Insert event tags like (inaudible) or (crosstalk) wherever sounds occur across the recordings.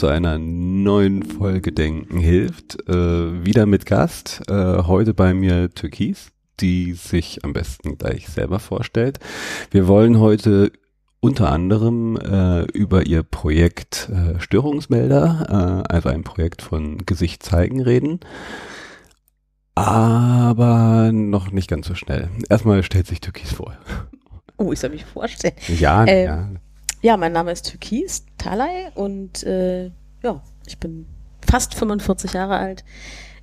zu einer neuen Folge Denken hilft. Äh, wieder mit Gast, äh, heute bei mir Türkis, die sich am besten gleich selber vorstellt. Wir wollen heute unter anderem äh, über ihr Projekt äh, Störungsmelder, äh, also ein Projekt von Gesicht zeigen reden. Aber noch nicht ganz so schnell. Erstmal stellt sich Türkis vor. Oh, ich soll mich vorstellen. Ja, ähm, ja. Ja, mein Name ist Türkis Talay und äh, ja, ich bin fast 45 Jahre alt,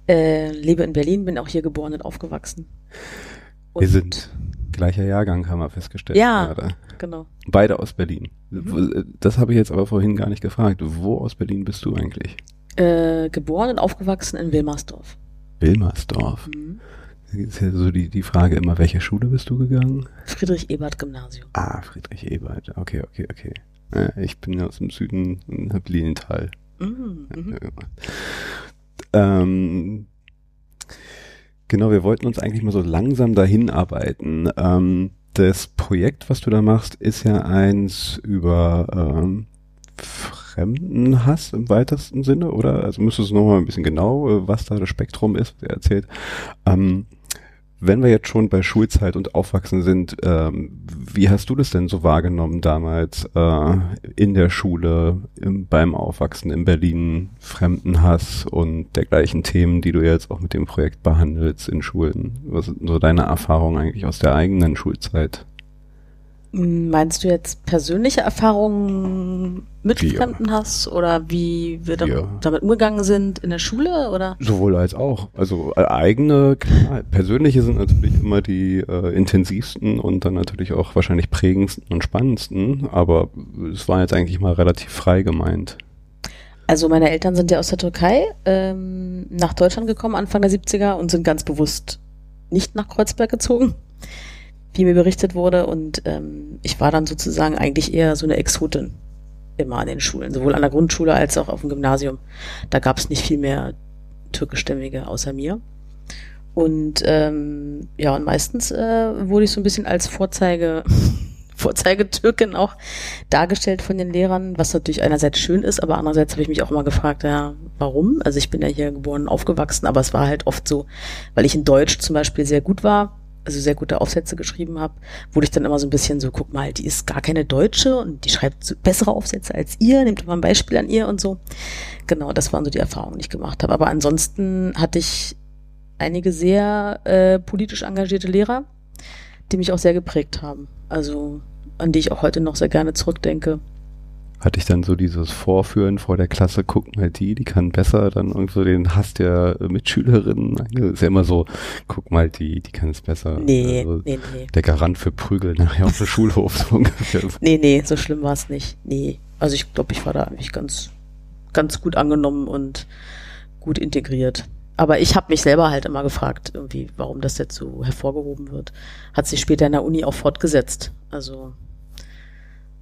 äh, lebe in Berlin, bin auch hier geboren und aufgewachsen. Und wir sind gleicher Jahrgang, haben wir festgestellt. Ja, gerade. genau. Beide aus Berlin. Mhm. Das habe ich jetzt aber vorhin gar nicht gefragt. Wo aus Berlin bist du eigentlich? Äh, geboren und aufgewachsen in Wilmersdorf. Wilmersdorf. Mhm. Ist ja so die, die Frage immer, welche Schule bist du gegangen? Friedrich-Ebert-Gymnasium. Ah, Friedrich-Ebert. Okay, okay, okay. Ja, ich bin aus dem Süden in Lilienthal. Mhm, mhm. ähm, genau, wir wollten uns eigentlich mal so langsam dahin arbeiten. Ähm, das Projekt, was du da machst, ist ja eins über ähm, Fremdenhass im weitesten Sinne, oder? Also müsstest du noch mal ein bisschen genau, äh, was da das Spektrum ist, was er erzählt. Ähm, wenn wir jetzt schon bei Schulzeit und Aufwachsen sind, ähm, wie hast du das denn so wahrgenommen damals äh, in der Schule, im, beim Aufwachsen in Berlin, Fremdenhass und dergleichen Themen, die du jetzt auch mit dem Projekt behandelst in Schulen? Was sind so deine Erfahrungen eigentlich aus der eigenen Schulzeit? Meinst du jetzt persönliche Erfahrungen mit ja. Fremdenhass oder wie wir ja. damit umgegangen sind in der Schule oder? Sowohl als auch. Also äh, eigene, klar, persönliche sind natürlich immer die äh, intensivsten und dann natürlich auch wahrscheinlich prägendsten und spannendsten, aber es war jetzt eigentlich mal relativ frei gemeint. Also meine Eltern sind ja aus der Türkei ähm, nach Deutschland gekommen Anfang der 70er und sind ganz bewusst nicht nach Kreuzberg gezogen wie mir berichtet wurde. Und ähm, ich war dann sozusagen eigentlich eher so eine Exotin immer an den Schulen, sowohl an der Grundschule als auch auf dem Gymnasium. Da gab es nicht viel mehr türkischstämmige außer mir. Und ähm, ja, und meistens äh, wurde ich so ein bisschen als Vorzeige, (laughs) Vorzeigetürkin auch dargestellt von den Lehrern, was natürlich einerseits schön ist, aber andererseits habe ich mich auch immer gefragt, ja, warum? Also ich bin ja hier geboren und aufgewachsen, aber es war halt oft so, weil ich in Deutsch zum Beispiel sehr gut war, also sehr gute Aufsätze geschrieben habe, wurde ich dann immer so ein bisschen so, guck mal, die ist gar keine Deutsche und die schreibt bessere Aufsätze als ihr, nehmt mal ein Beispiel an ihr und so. Genau, das waren so die Erfahrungen, die ich gemacht habe. Aber ansonsten hatte ich einige sehr äh, politisch engagierte Lehrer, die mich auch sehr geprägt haben. Also an die ich auch heute noch sehr gerne zurückdenke hatte ich dann so dieses Vorführen vor der Klasse, guck mal die, die kann besser, dann irgendwo den Hass der Mitschülerinnen. Ist ja immer so, guck mal die, die kann es besser. Nee, also nee, nee. Der Garant für Prügel nachher auf dem Schulhof. So (laughs) ungefähr. Nee, nee, so schlimm war es nicht. Nee. Also ich glaube, ich war da eigentlich ganz, ganz gut angenommen und gut integriert. Aber ich habe mich selber halt immer gefragt, irgendwie, warum das jetzt so hervorgehoben wird. Hat sich später in der Uni auch fortgesetzt. Also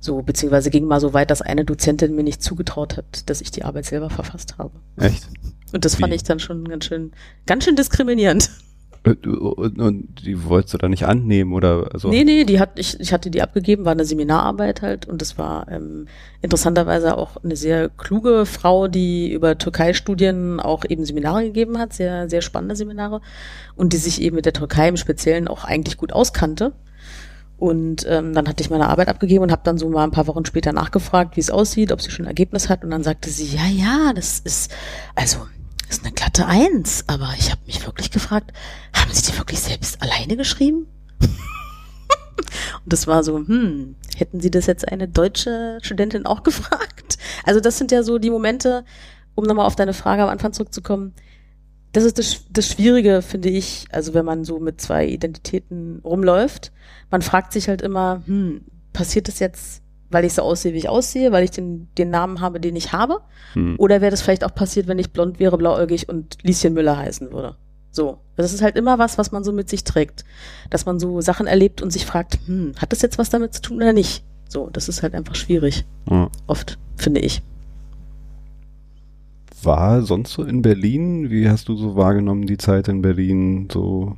so, beziehungsweise ging mal so weit, dass eine Dozentin mir nicht zugetraut hat, dass ich die Arbeit selber verfasst habe. Echt? Und das Wie? fand ich dann schon ganz schön, ganz schön diskriminierend. Und, und, und die wolltest du da nicht annehmen oder so? Nee, nee, die hat, ich, ich hatte die abgegeben, war eine Seminararbeit halt und das war ähm, interessanterweise auch eine sehr kluge Frau, die über Türkei-Studien auch eben Seminare gegeben hat, sehr, sehr spannende Seminare und die sich eben mit der Türkei im Speziellen auch eigentlich gut auskannte und ähm, dann hatte ich meine Arbeit abgegeben und habe dann so mal ein paar Wochen später nachgefragt, wie es aussieht, ob sie schon ein Ergebnis hat. Und dann sagte sie, ja, ja, das ist, also, ist eine glatte Eins. Aber ich habe mich wirklich gefragt, haben Sie die wirklich selbst alleine geschrieben? (laughs) und das war so, hm, hätten Sie das jetzt eine deutsche Studentin auch (laughs) gefragt? Also das sind ja so die Momente, um nochmal auf deine Frage am Anfang zurückzukommen, das ist das, das Schwierige, finde ich, also wenn man so mit zwei Identitäten rumläuft. Man fragt sich halt immer, hm, passiert das jetzt, weil ich so aussehe, wie ich aussehe, weil ich den, den Namen habe, den ich habe? Hm. Oder wäre das vielleicht auch passiert, wenn ich blond wäre, blauäugig und Lieschen Müller heißen würde? So. Das ist halt immer was, was man so mit sich trägt. Dass man so Sachen erlebt und sich fragt, hm, hat das jetzt was damit zu tun oder nicht? So, das ist halt einfach schwierig. Ja. Oft, finde ich. War sonst so in Berlin? Wie hast du so wahrgenommen, die Zeit in Berlin? So,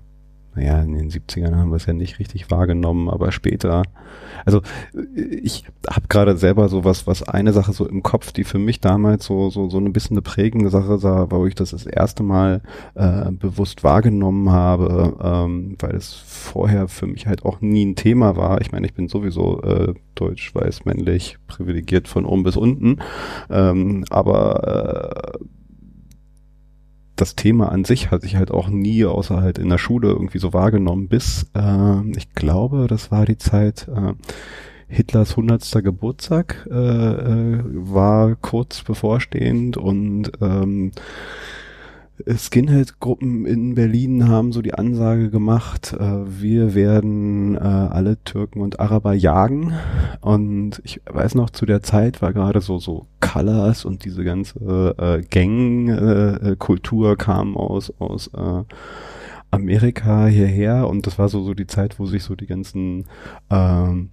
naja, in den 70ern haben wir es ja nicht richtig wahrgenommen, aber später. Also ich habe gerade selber so was, was eine Sache so im Kopf, die für mich damals so so so ein bisschen eine prägende Sache sah, wo ich das das erste Mal äh, bewusst wahrgenommen habe, ähm, weil es vorher für mich halt auch nie ein Thema war. Ich meine, ich bin sowieso äh, deutsch, weiß, männlich, privilegiert von oben bis unten, ähm, aber äh, das Thema an sich hatte ich halt auch nie außer halt in der Schule irgendwie so wahrgenommen, bis äh, ich glaube, das war die Zeit äh, Hitlers hundertster Geburtstag äh, äh, war kurz bevorstehend und ähm, Skinhead-Gruppen in Berlin haben so die Ansage gemacht, äh, wir werden äh, alle Türken und Araber jagen. Und ich weiß noch, zu der Zeit war gerade so so Colors und diese ganze äh, Gang-Kultur äh, kam aus aus äh, Amerika hierher und das war so so die Zeit, wo sich so die ganzen ähm,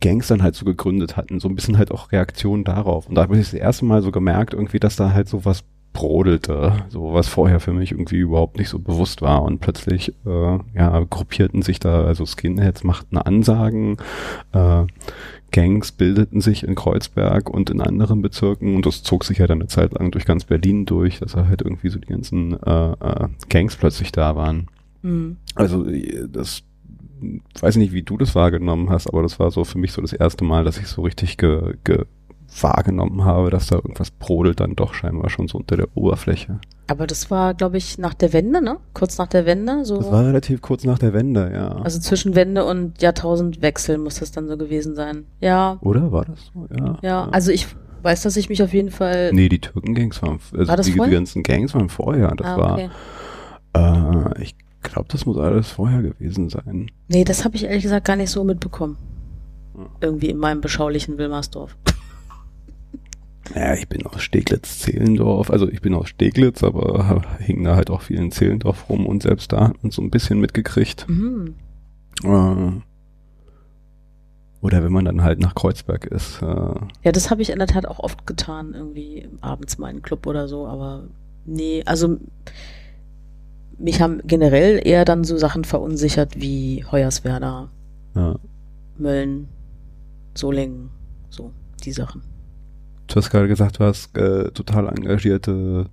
Gangs dann halt so gegründet hatten, so ein bisschen halt auch Reaktion darauf. Und da habe ich das erste Mal so gemerkt, irgendwie, dass da halt so was brodelte, so was vorher für mich irgendwie überhaupt nicht so bewusst war und plötzlich äh, ja gruppierten sich da also Skinheads machten Ansagen, äh, Gangs bildeten sich in Kreuzberg und in anderen Bezirken und das zog sich ja dann eine Zeit lang durch ganz Berlin durch, dass da halt irgendwie so die ganzen äh, äh, Gangs plötzlich da waren. Mhm. Also das weiß nicht, wie du das wahrgenommen hast, aber das war so für mich so das erste Mal, dass ich so richtig ge, ge wahrgenommen habe, dass da irgendwas brodelt dann doch scheinbar schon so unter der Oberfläche. Aber das war, glaube ich, nach der Wende, ne? Kurz nach der Wende, so. Das war relativ kurz nach der Wende, ja. Also zwischen Wende und Jahrtausendwechsel muss das dann so gewesen sein. Ja. Oder war das so? Ja. Ja, also ich weiß, dass ich mich auf jeden Fall. Nee, die Türken-Gangs waren, also War das die, die vorher? ganzen Gangs waren vorher. Das ah, okay. war, äh, ich glaube, das muss alles vorher gewesen sein. Nee, das habe ich ehrlich gesagt gar nicht so mitbekommen. Hm. Irgendwie in meinem beschaulichen Wilmersdorf. Naja, ich bin aus Steglitz-Zehlendorf, also ich bin aus Steglitz, aber (laughs) hing da halt auch viel in Zehlendorf rum und selbst da hat man so ein bisschen mitgekriegt. Mhm. Äh, oder wenn man dann halt nach Kreuzberg ist. Äh, Ja, das habe ich in der Tat auch oft getan, irgendwie abends mal in Club oder so, aber nee, also mich haben generell eher dann so Sachen verunsichert wie Hoyerswerda, ja. Mölln, Solingen, so die Sachen. Du hast gerade gesagt, du hast äh, total engagierte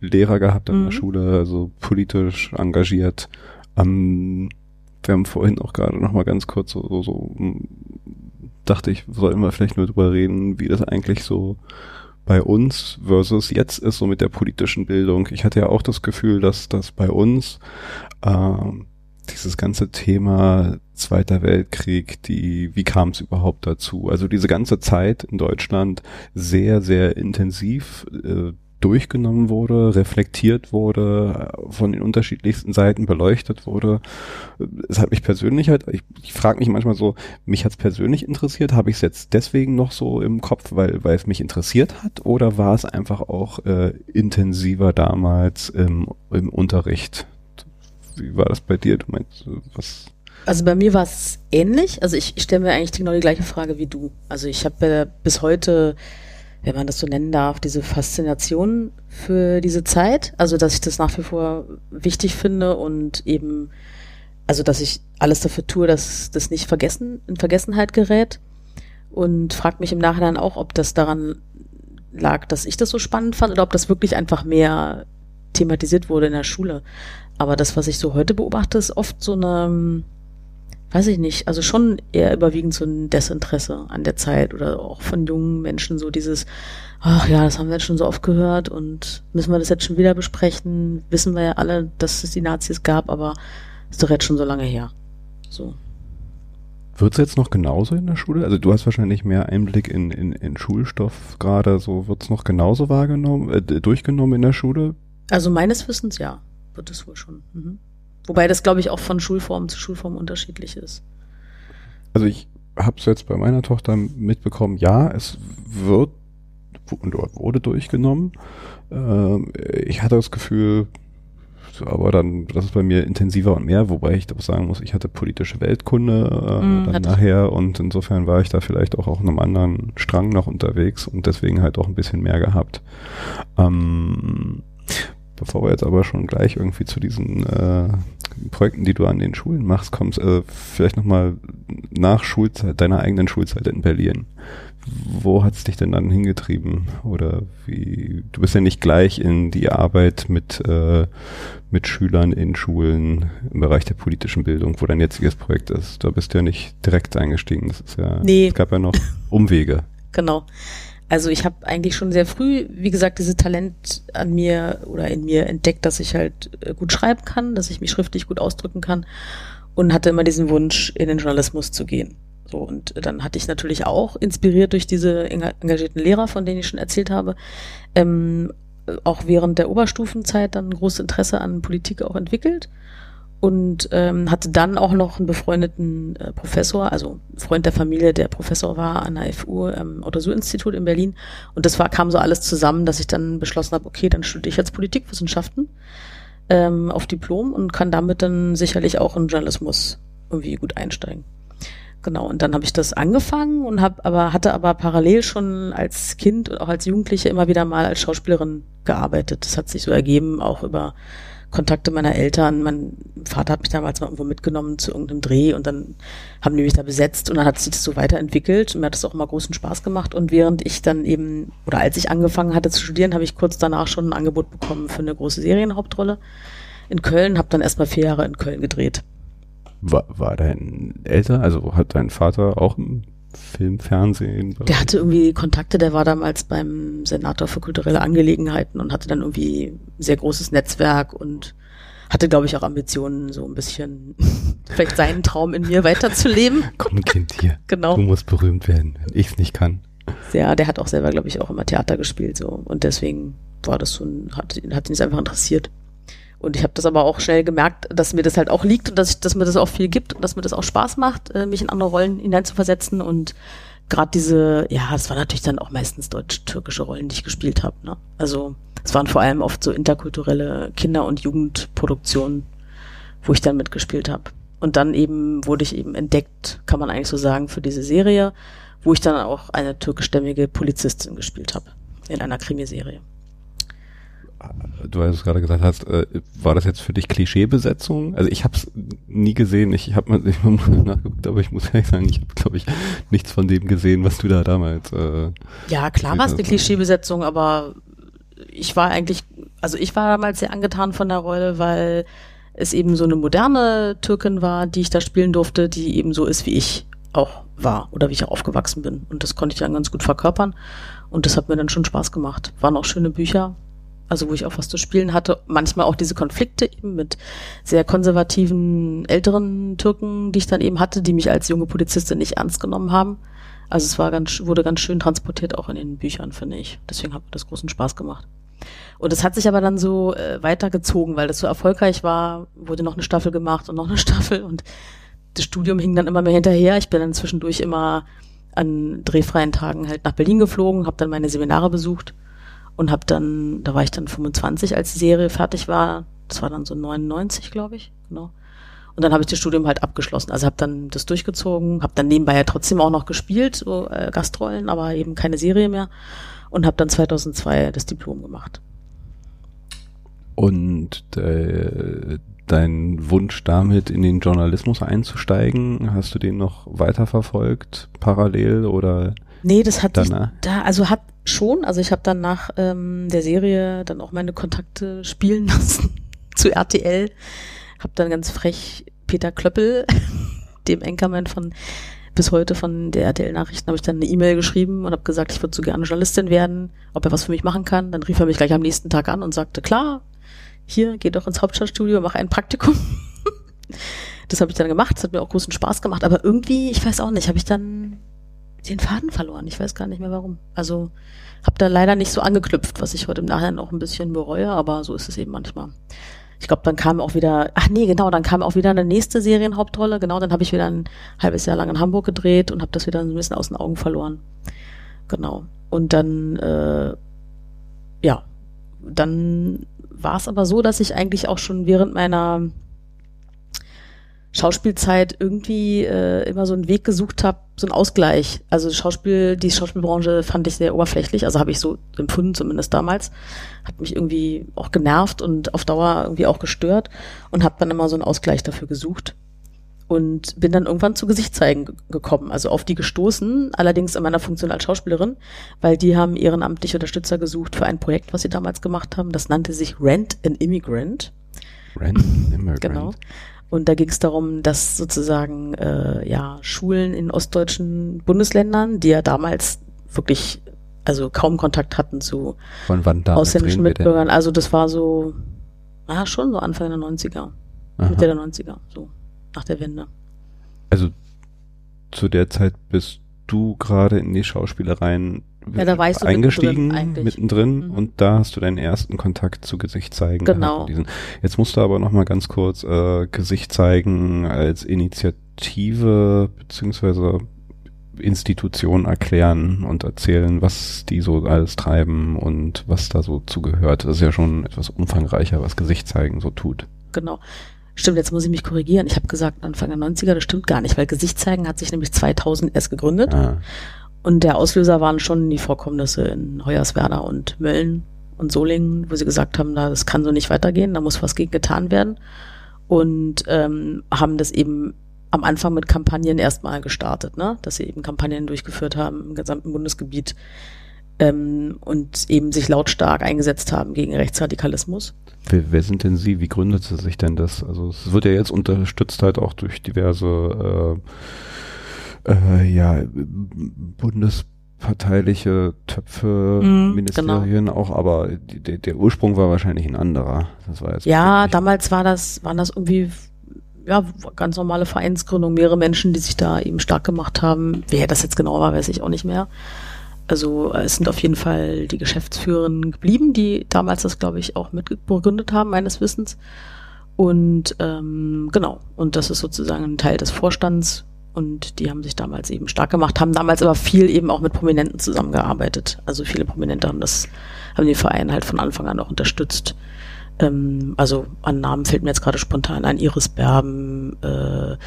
Lehrer gehabt an Mhm. der Schule, also politisch engagiert. Ähm, wir haben vorhin auch gerade noch mal ganz kurz so, so, so m, dachte ich, sollten wir vielleicht nur drüber reden, wie das eigentlich so bei uns versus jetzt ist, so mit der politischen Bildung. Ich hatte ja auch das Gefühl, dass das bei uns ähm, dieses ganze Thema Zweiter Weltkrieg, die, wie kam es überhaupt dazu? Also diese ganze Zeit in Deutschland sehr, sehr intensiv äh, durchgenommen wurde, reflektiert wurde, von den unterschiedlichsten Seiten beleuchtet wurde. Es hat mich persönlich halt, ich, ich frage mich manchmal so, mich hat's persönlich interessiert, habe ich es jetzt deswegen noch so im Kopf, weil, weil es mich interessiert hat, oder war es einfach auch äh, intensiver damals im, im Unterricht? Wie war das bei dir? Du meinst, äh, was? Also bei mir war es ähnlich. Also ich, ich stelle mir eigentlich genau die gleiche Frage wie du. Also ich habe äh, bis heute, wenn man das so nennen darf, diese Faszination für diese Zeit. Also dass ich das nach wie vor wichtig finde und eben, also dass ich alles dafür tue, dass das nicht vergessen, in Vergessenheit gerät. Und frage mich im Nachhinein auch, ob das daran lag, dass ich das so spannend fand oder ob das wirklich einfach mehr thematisiert wurde in der Schule. Aber das, was ich so heute beobachte, ist oft so eine, weiß ich nicht, also schon eher überwiegend so ein Desinteresse an der Zeit oder auch von jungen Menschen so dieses, ach ja, das haben wir jetzt schon so oft gehört und müssen wir das jetzt schon wieder besprechen? Wissen wir ja alle, dass es die Nazis gab, aber ist doch jetzt schon so lange her. So. Wird's jetzt noch genauso in der Schule? Also du hast wahrscheinlich mehr Einblick in, in, in Schulstoff gerade, so wird's noch genauso wahrgenommen, äh, durchgenommen in der Schule? Also meines Wissens ja, wird es wohl schon. Mhm. Wobei das, glaube ich, auch von Schulform zu Schulform unterschiedlich ist. Also ich habe es jetzt bei meiner Tochter mitbekommen, ja, es wird und wurde durchgenommen. Ähm, ich hatte das Gefühl, aber dann, das ist bei mir intensiver und mehr, wobei ich doch sagen muss, ich hatte politische Weltkunde äh, mm, dann nachher und insofern war ich da vielleicht auch auf einem anderen Strang noch unterwegs und deswegen halt auch ein bisschen mehr gehabt. Ähm, bevor wir jetzt aber schon gleich irgendwie zu diesen äh, Projekten, die du an den Schulen machst, kommst, äh, vielleicht nochmal nach Schulzeit, deiner eigenen Schulzeit in Berlin wo hat's dich denn dann hingetrieben? Oder wie, du bist ja nicht gleich in die Arbeit mit, äh, mit Schülern in Schulen im Bereich der politischen Bildung, wo dein jetziges Projekt ist. Da bist du ja nicht direkt eingestiegen. Das ist ja, nee. es gab ja noch Umwege. (laughs) genau. Also ich habe eigentlich schon sehr früh, wie gesagt, dieses Talent an mir oder in mir entdeckt, dass ich halt äh, gut schreiben kann, dass ich mich schriftlich gut ausdrücken kann und hatte immer diesen Wunsch, in den Journalismus zu gehen. So, und dann hatte ich natürlich auch, inspiriert durch diese engagierten Lehrer, von denen ich schon erzählt habe, ähm, auch während der Oberstufenzeit dann großes Interesse an Politik auch entwickelt und ähm, hatte dann auch noch einen befreundeten äh, Professor, also Freund der Familie, der Professor war an der FU, ähm, Otto-Suhr-Institut in Berlin. Und das war, kam so alles zusammen, dass ich dann beschlossen habe, okay, dann studiere ich jetzt Politikwissenschaften ähm, auf Diplom und kann damit dann sicherlich auch in Journalismus irgendwie gut einsteigen. Genau, und dann habe ich das angefangen und habe aber hatte aber parallel schon als Kind und auch als Jugendliche immer wieder mal als Schauspielerin gearbeitet. Das hat sich so ergeben, auch über Kontakte meiner Eltern. Mein Vater hat mich damals mal irgendwo mitgenommen zu irgendeinem Dreh und dann haben die mich da besetzt und dann hat sich das so weiterentwickelt und mir hat das auch immer großen Spaß gemacht. Und während ich dann eben, oder als ich angefangen hatte zu studieren, habe ich kurz danach schon ein Angebot bekommen für eine große Serienhauptrolle in Köln, habe dann erstmal vier Jahre in Köln gedreht. War, war dein älter, also hat dein Vater auch im Film, Fernsehen? Der hatte irgendwie Kontakte, der war damals beim Senator für kulturelle Angelegenheiten und hatte dann irgendwie ein sehr großes Netzwerk und hatte, glaube ich, auch Ambitionen, so ein bisschen (laughs) vielleicht seinen Traum in mir weiterzuleben. (laughs) Komm, Kind, hier. Genau. Du musst berühmt werden, wenn ich es nicht kann. Ja, der hat auch selber, glaube ich, auch immer Theater gespielt so und deswegen war das so ein, hat, hat ihn es einfach interessiert. Und ich habe das aber auch schnell gemerkt, dass mir das halt auch liegt und dass, ich, dass mir das auch viel gibt und dass mir das auch Spaß macht, äh, mich in andere Rollen hineinzuversetzen. Und gerade diese, ja, es waren natürlich dann auch meistens deutsch-türkische Rollen, die ich gespielt habe. Ne? Also es waren vor allem oft so interkulturelle Kinder- und Jugendproduktionen, wo ich dann mitgespielt habe. Und dann eben wurde ich eben entdeckt, kann man eigentlich so sagen, für diese Serie, wo ich dann auch eine türkischstämmige Polizistin gespielt habe in einer Krimiserie du hast gerade gesagt hast, äh, war das jetzt für dich Klischeebesetzung? Also ich habe es nie gesehen. Ich habe mal, (laughs) ich mal nachgeguckt, aber ich muss ehrlich sagen, ich habe glaube ich nichts von dem gesehen, was du da damals. Äh, ja, klar war es eine Klischeebesetzung, aber ich war eigentlich, also ich war damals sehr angetan von der Rolle, weil es eben so eine moderne Türkin war, die ich da spielen durfte, die eben so ist, wie ich auch war oder wie ich auch aufgewachsen bin. Und das konnte ich dann ganz gut verkörpern. Und das hat mir dann schon Spaß gemacht. Waren auch schöne Bücher, also wo ich auch was zu spielen hatte. Manchmal auch diese Konflikte eben mit sehr konservativen älteren Türken, die ich dann eben hatte, die mich als junge Polizistin nicht ernst genommen haben. Also es war ganz, wurde ganz schön transportiert auch in den Büchern, finde ich. Deswegen hat mir das großen Spaß gemacht. Und es hat sich aber dann so äh, weitergezogen, weil das so erfolgreich war, wurde noch eine Staffel gemacht und noch eine (laughs) Staffel und das Studium hing dann immer mehr hinterher. Ich bin dann zwischendurch immer an drehfreien Tagen halt nach Berlin geflogen, habe dann meine Seminare besucht und habe dann, da war ich dann 25, als die Serie fertig war. Das war dann so 99, glaube ich, genau. Und dann habe ich das Studium halt abgeschlossen. Also habe dann das durchgezogen, habe dann nebenbei ja trotzdem auch noch gespielt, so äh, Gastrollen, aber eben keine Serie mehr. Und habe dann 2002 das Diplom gemacht. Und äh, dein Wunsch damit in den Journalismus einzusteigen, hast du den noch weiterverfolgt, parallel oder? Nee, das hat danach? da, also hat schon, also ich habe dann nach ähm, der Serie dann auch meine Kontakte spielen (laughs) lassen zu RTL, habe dann ganz frech Peter Klöppel, (laughs) dem Enkermann von bis heute von der RTL-Nachrichten, habe ich dann eine E-Mail geschrieben und habe gesagt, ich würde so gerne Journalistin werden, ob er was für mich machen kann. Dann rief er mich gleich am nächsten Tag an und sagte, klar, hier, geh doch ins Hauptstadtstudio, mach ein Praktikum. (laughs) das habe ich dann gemacht, das hat mir auch großen Spaß gemacht, aber irgendwie, ich weiß auch nicht, habe ich dann den Faden verloren. Ich weiß gar nicht mehr warum. Also habe da leider nicht so angeknüpft, was ich heute im Nachhinein auch ein bisschen bereue, aber so ist es eben manchmal. Ich glaube, dann kam auch wieder, ach nee, genau, dann kam auch wieder eine nächste Serienhauptrolle. Genau, dann habe ich wieder ein halbes Jahr lang in Hamburg gedreht und habe das wieder ein bisschen aus den Augen verloren. Genau. Und dann, äh, ja, dann war es aber so, dass ich eigentlich auch schon während meiner Schauspielzeit irgendwie äh, immer so einen Weg gesucht habe, so einen Ausgleich. Also Schauspiel, die Schauspielbranche fand ich sehr oberflächlich, also habe ich so empfunden zumindest damals, hat mich irgendwie auch genervt und auf Dauer irgendwie auch gestört und habe dann immer so einen Ausgleich dafür gesucht und bin dann irgendwann zu Gesichtszeigen gekommen, also auf die gestoßen, allerdings in meiner Funktion als Schauspielerin, weil die haben ehrenamtliche Unterstützer gesucht für ein Projekt, was sie damals gemacht haben. Das nannte sich Rent an Immigrant. Rent an Immigrant. Genau. Und da ging es darum, dass sozusagen äh, ja Schulen in ostdeutschen Bundesländern, die ja damals wirklich also kaum Kontakt hatten zu ausländischen Mitbürgern. Also das war so, ah, schon so Anfang der 90er, Aha. Mitte der 90er, so nach der Wende. Also zu der Zeit bist du gerade in die Schauspielereien Ja, da war ich so eingestiegen, mittendrin mittendrin Mhm. und da hast du deinen ersten Kontakt zu Gesicht zeigen. Genau. Jetzt musst du aber noch mal ganz kurz äh, Gesicht zeigen als Initiative beziehungsweise Institution erklären und erzählen, was die so alles treiben und was da so zugehört. Das ist ja schon etwas umfangreicher, was Gesicht zeigen so tut. Genau. Stimmt, jetzt muss ich mich korrigieren. Ich habe gesagt Anfang der 90er, das stimmt gar nicht, weil Gesicht zeigen hat sich nämlich 2000 erst gegründet. Ah, Und der Auslöser waren schon die Vorkommnisse in Hoyerswerda und Mölln und Solingen, wo sie gesagt haben, na, das kann so nicht weitergehen, da muss was gegen getan werden. Und ähm, haben das eben am Anfang mit Kampagnen erstmal gestartet, ne? dass sie eben Kampagnen durchgeführt haben im gesamten Bundesgebiet ähm, und eben sich lautstark eingesetzt haben gegen Rechtsradikalismus. Wer, wer sind denn Sie? Wie gründete sich denn das? Also es wird ja jetzt unterstützt halt auch durch diverse äh, äh, ja, bundesparteiliche Töpfe, Mhm, Ministerien auch, aber die, der, Ursprung war wahrscheinlich ein anderer. Das war jetzt Ja, damals war das, waren das irgendwie ja, ganz normale Vereinsgründung, mehrere Menschen, die sich da eben stark gemacht haben. Wer das jetzt genau war, weiß ich auch nicht mehr. Also äh, es sind auf jeden Fall die Geschäftsführerinnen geblieben, die damals das, glaube ich, auch mitbegründet haben, meines Wissens. Und ähm, genau, und das ist sozusagen ein Teil des Vorstands und die haben sich damals eben stark gemacht, haben damals aber viel eben auch mit Prominenten zusammengearbeitet. Also viele Prominente haben das, haben den Verein halt von Anfang an auch unterstützt. Ähm, also an Namen fällt mir jetzt gerade spontan ein, Iris Berben, äh,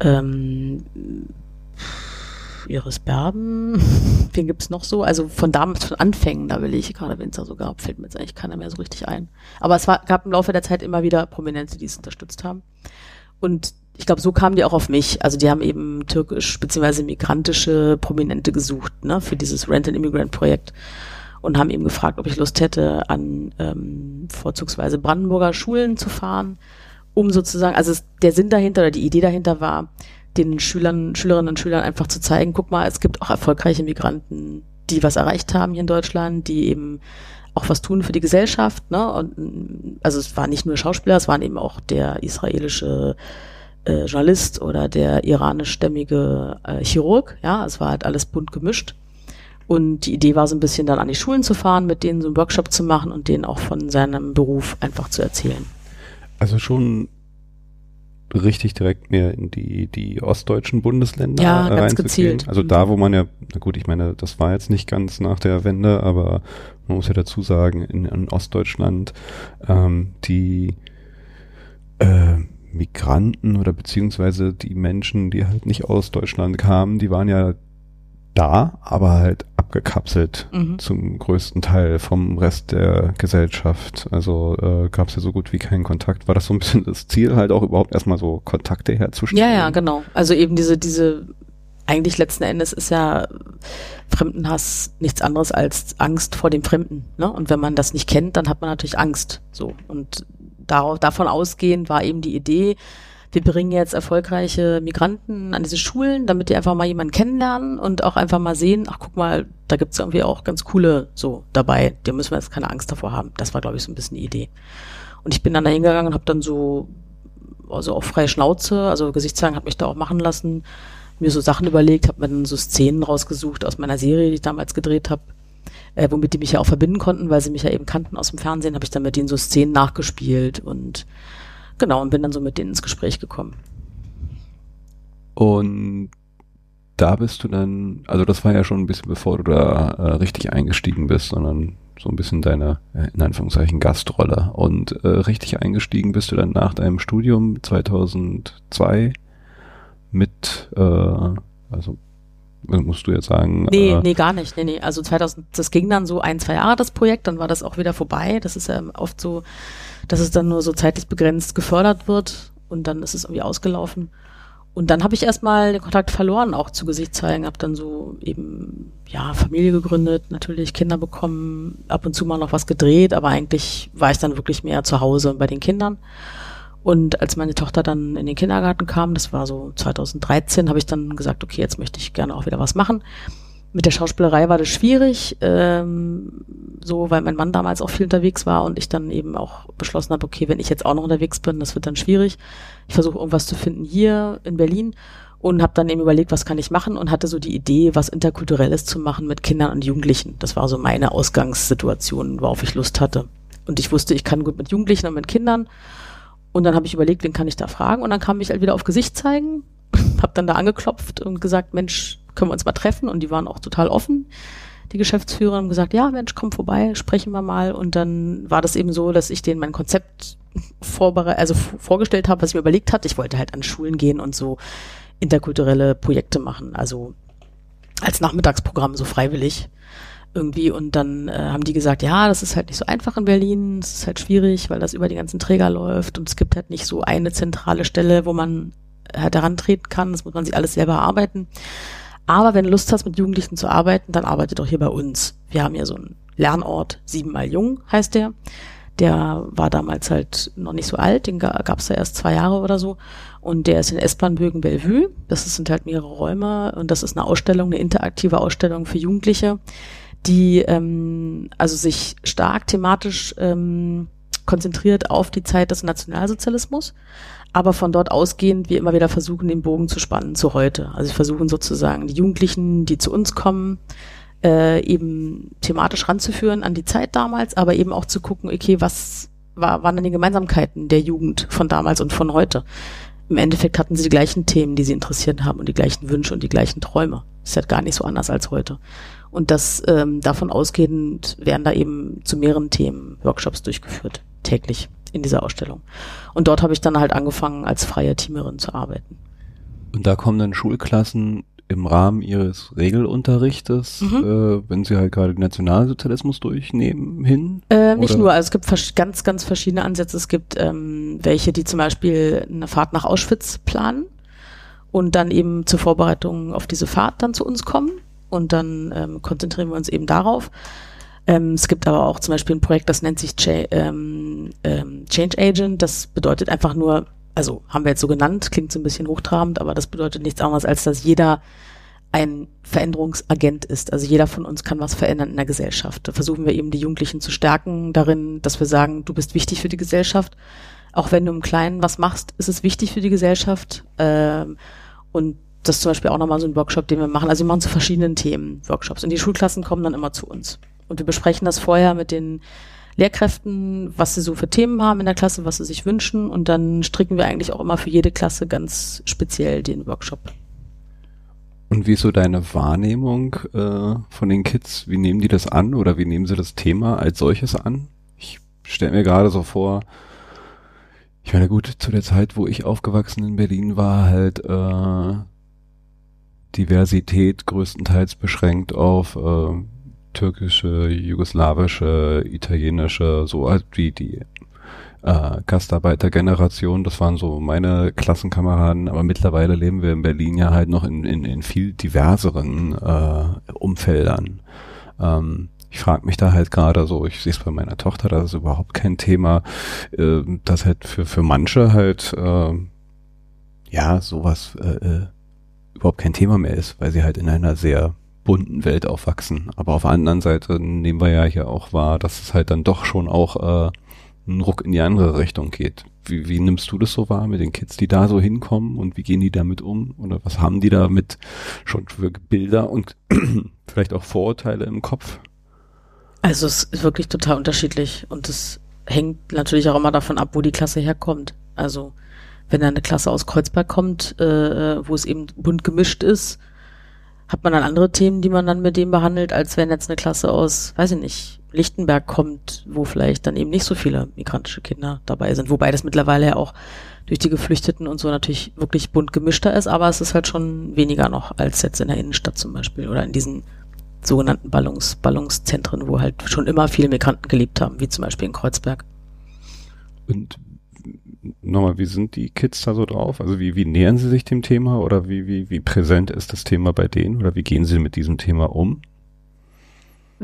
ähm, Iris Berben, (laughs) wen gibt's noch so? Also von damals, von Anfängen, da will ich gerade, da so gab, fällt mir jetzt eigentlich keiner mehr so richtig ein. Aber es war, gab im Laufe der Zeit immer wieder Prominente, die es unterstützt haben. Und ich glaube, so kamen die auch auf mich. Also die haben eben türkisch bzw. migrantische Prominente gesucht, ne, für dieses Rent and Immigrant Projekt und haben eben gefragt, ob ich Lust hätte, an ähm, vorzugsweise Brandenburger Schulen zu fahren, um sozusagen, also es, der Sinn dahinter oder die Idee dahinter war, den Schülern, Schülerinnen und Schülern einfach zu zeigen, guck mal, es gibt auch erfolgreiche Migranten, die was erreicht haben hier in Deutschland, die eben auch was tun für die Gesellschaft, ne? Und also es waren nicht nur Schauspieler, es waren eben auch der israelische äh, Journalist oder der iranischstämmige äh, Chirurg, ja, es war halt alles bunt gemischt. Und die Idee war so ein bisschen dann an die Schulen zu fahren, mit denen so einen Workshop zu machen und denen auch von seinem Beruf einfach zu erzählen. Also schon richtig direkt mehr in die, die ostdeutschen Bundesländer Ja, äh, ganz gezielt. Also Mhm. da, wo man ja, na gut, ich meine, das war jetzt nicht ganz nach der Wende, aber man muss ja dazu sagen, in, in Ostdeutschland ähm, die äh, Migranten oder beziehungsweise die Menschen, die halt nicht aus Deutschland kamen, die waren ja da, aber halt abgekapselt Mhm. zum größten Teil vom Rest der Gesellschaft. Also äh, gab es ja so gut wie keinen Kontakt. War das so ein bisschen das Ziel, halt auch überhaupt erstmal so Kontakte herzustellen? Ja, ja, genau. Also eben diese, diese, eigentlich letzten Endes ist ja Fremdenhass nichts anderes als Angst vor dem Fremden. Ne? Und wenn man das nicht kennt, dann hat man natürlich Angst. So. Und darauf, davon ausgehend war eben die Idee, wir bringen jetzt erfolgreiche Migranten an diese Schulen, damit die einfach mal jemanden kennenlernen und auch einfach mal sehen, ach guck mal, da gibt's irgendwie auch ganz coole so dabei, da müssen wir jetzt keine Angst davor haben. Das war, glaube ich, so ein bisschen die Idee. Und ich bin dann da hingegangen und habe dann so, also auf freie Schnauze, also Gesichtszeigen hat mich da auch machen lassen, mir so Sachen überlegt, habe mir dann so Szenen rausgesucht aus meiner Serie, die ich damals gedreht habe, äh, womit die mich ja auch verbinden konnten, weil sie mich ja eben kannten aus dem Fernsehen, habe ich dann mit denen so Szenen nachgespielt und genau, und bin dann so mit denen ins Gespräch gekommen. Und da bist du dann, also das war ja schon ein bisschen bevor du da äh, richtig eingestiegen bist, sondern so ein bisschen deine, äh, in Anführungszeichen, Gastrolle. Und äh, richtig eingestiegen bist du dann nach deinem Studium 2002 mit, äh, also musst du jetzt sagen. Nee, äh, nee, gar nicht. Nee, nee. Also 2000, das ging dann so ein, zwei Jahre, das Projekt, dann war das auch wieder vorbei. Das ist ja oft so, dass es dann nur so zeitlich begrenzt gefördert wird und dann ist es irgendwie ausgelaufen. Und dann habe ich erstmal den Kontakt verloren, auch zu Gesicht zeigen, habe dann so eben, ja, Familie gegründet, natürlich Kinder bekommen, ab und zu mal noch was gedreht, aber eigentlich war ich dann wirklich mehr zu Hause bei den Kindern. Und als meine Tochter dann in den Kindergarten kam, das war so 2013, habe ich dann gesagt, okay, jetzt möchte ich gerne auch wieder was machen. Mit der Schauspielerei war das schwierig, ähm, so weil mein Mann damals auch viel unterwegs war und ich dann eben auch beschlossen habe, okay, wenn ich jetzt auch noch unterwegs bin, das wird dann schwierig. Ich versuche irgendwas zu finden hier in Berlin und habe dann eben überlegt, was kann ich machen und hatte so die Idee, was interkulturelles zu machen mit Kindern und Jugendlichen. Das war so meine Ausgangssituation, worauf ich Lust hatte. Und ich wusste, ich kann gut mit Jugendlichen und mit Kindern und dann habe ich überlegt, wen kann ich da fragen? Und dann kam ich halt wieder auf Gesicht zeigen, (laughs) habe dann da angeklopft und gesagt, Mensch, können wir uns mal treffen? Und die waren auch total offen, die Geschäftsführer, haben gesagt, ja, Mensch, komm vorbei, sprechen wir mal. Und dann war das eben so, dass ich denen mein Konzept (laughs) vorbere also vorgestellt habe, was ich mir überlegt hatte. Ich wollte halt an Schulen gehen und so interkulturelle Projekte machen, also als Nachmittagsprogramm so freiwillig irgendwie und dann äh, haben die gesagt, ja, das ist halt nicht so einfach in Berlin, es ist halt schwierig, weil das über die ganzen Träger läuft und es gibt halt nicht so eine zentrale Stelle, wo man halt herantreten kann, das muss man sich alles selber arbeiten. Aber wenn du Lust hast, mit Jugendlichen zu arbeiten, dann arbeite doch hier bei uns. Wir haben ja so einen Lernort, siebenmal jung heißt der. Der war damals halt noch nicht so alt, den gab es ja erst zwei Jahre oder so. Und der ist in S-Bahn-Bögen Bellevue. Das sind halt mehrere Räume und das ist eine Ausstellung, eine interaktive Ausstellung für Jugendliche, die ähm, also sich stark thematisch ähm, konzentriert auf die Zeit des Nationalsozialismus, aber von dort ausgehend wir immer wieder versuchen, den Bogen zu spannen zu heute. Also wir versuchen sozusagen die Jugendlichen, die zu uns kommen, äh, eben thematisch ranzuführen an die Zeit damals, aber eben auch zu gucken, okay, was war, waren denn die Gemeinsamkeiten der Jugend von damals und von heute? Im Endeffekt hatten sie die gleichen Themen, die sie interessiert haben und die gleichen Wünsche und die gleichen Träume. Ist halt gar nicht so anders als heute. Und das ähm, davon ausgehend werden da eben zu mehreren Themen Workshops durchgeführt, täglich in dieser Ausstellung. Und dort habe ich dann halt angefangen, als freie Teamerin zu arbeiten. Und da kommen dann Schulklassen im Rahmen ihres Regelunterrichtes, mhm. äh, wenn sie halt gerade den Nationalsozialismus durchnehmen, hin? Äh, nicht nur, also es gibt ganz, ganz verschiedene Ansätze. Es gibt ähm, welche, die zum Beispiel eine Fahrt nach Auschwitz planen und dann eben zur Vorbereitung auf diese Fahrt dann zu uns kommen und dann ähm, konzentrieren wir uns eben darauf. Ähm, es gibt aber auch zum Beispiel ein Projekt, das nennt sich Cha ähm, ähm, Change Agent. Das bedeutet einfach nur, also haben wir jetzt so genannt, klingt so ein bisschen hochtrabend, aber das bedeutet nichts anderes, als dass jeder ein Veränderungsagent ist. Also jeder von uns kann was verändern in der Gesellschaft. Da versuchen wir eben die Jugendlichen zu stärken darin, dass wir sagen, du bist wichtig für die Gesellschaft. Auch wenn du im Kleinen was machst, ist es wichtig für die Gesellschaft. Ähm, und das ist zum Beispiel auch nochmal so ein Workshop, den wir machen. Also wir machen zu verschiedenen Themen Workshops. Und die Schulklassen kommen dann immer zu uns. Und wir besprechen das vorher mit den Lehrkräften, was sie so für Themen haben in der Klasse, was sie sich wünschen. Und dann stricken wir eigentlich auch immer für jede Klasse ganz speziell den Workshop. Und wie ist so deine Wahrnehmung äh, von den Kids? Wie nehmen die das an oder wie nehmen sie das Thema als solches an? Ich stelle mir gerade so vor, ich meine gut, zu der Zeit, wo ich aufgewachsen in Berlin war, halt äh, Diversität größtenteils beschränkt auf äh, türkische, jugoslawische, italienische, so halt wie die äh, Gastarbeitergeneration, das waren so meine Klassenkameraden, aber mittlerweile leben wir in Berlin ja halt noch in, in, in viel diverseren äh, Umfeldern. Ähm, ich frage mich da halt gerade so, ich sehe es bei meiner Tochter, das ist überhaupt kein Thema, äh, das halt für, für manche halt äh, ja sowas äh, äh überhaupt kein Thema mehr ist, weil sie halt in einer sehr bunten Welt aufwachsen. Aber auf der anderen Seite nehmen wir ja hier auch wahr, dass es halt dann doch schon auch äh, ein Ruck in die andere Richtung geht. Wie, wie nimmst du das so wahr mit den Kids, die da so hinkommen und wie gehen die damit um? Oder was haben die da mit schon für Bilder und (clears throat) vielleicht auch Vorurteile im Kopf? Also es ist wirklich total unterschiedlich und es hängt natürlich auch immer davon ab, wo die Klasse herkommt. Also wenn da eine Klasse aus Kreuzberg kommt, äh, äh wo es eben bunt gemischt ist, hat man dann andere Themen, die man dann mit dem behandelt, als wenn jetzt eine Klasse aus, weiß ich nicht, Lichtenberg kommt, wo vielleicht dann eben nicht so viele migrantische Kinder dabei sind. Wobei das mittlerweile ja auch durch die Geflüchteten und so natürlich wirklich bunt gemischter ist, aber es ist halt schon weniger noch als jetzt in der Innenstadt zum Beispiel oder in diesen sogenannten Ballungs, Ballungszentren, wo halt schon immer viele Migranten gelebt haben, wie zum Beispiel in Kreuzberg. Und nochmal, wie sind die Kids da so drauf? Also wie, wie nähern sie sich dem Thema oder wie, wie, wie präsent ist das Thema bei denen oder wie gehen sie mit diesem Thema um?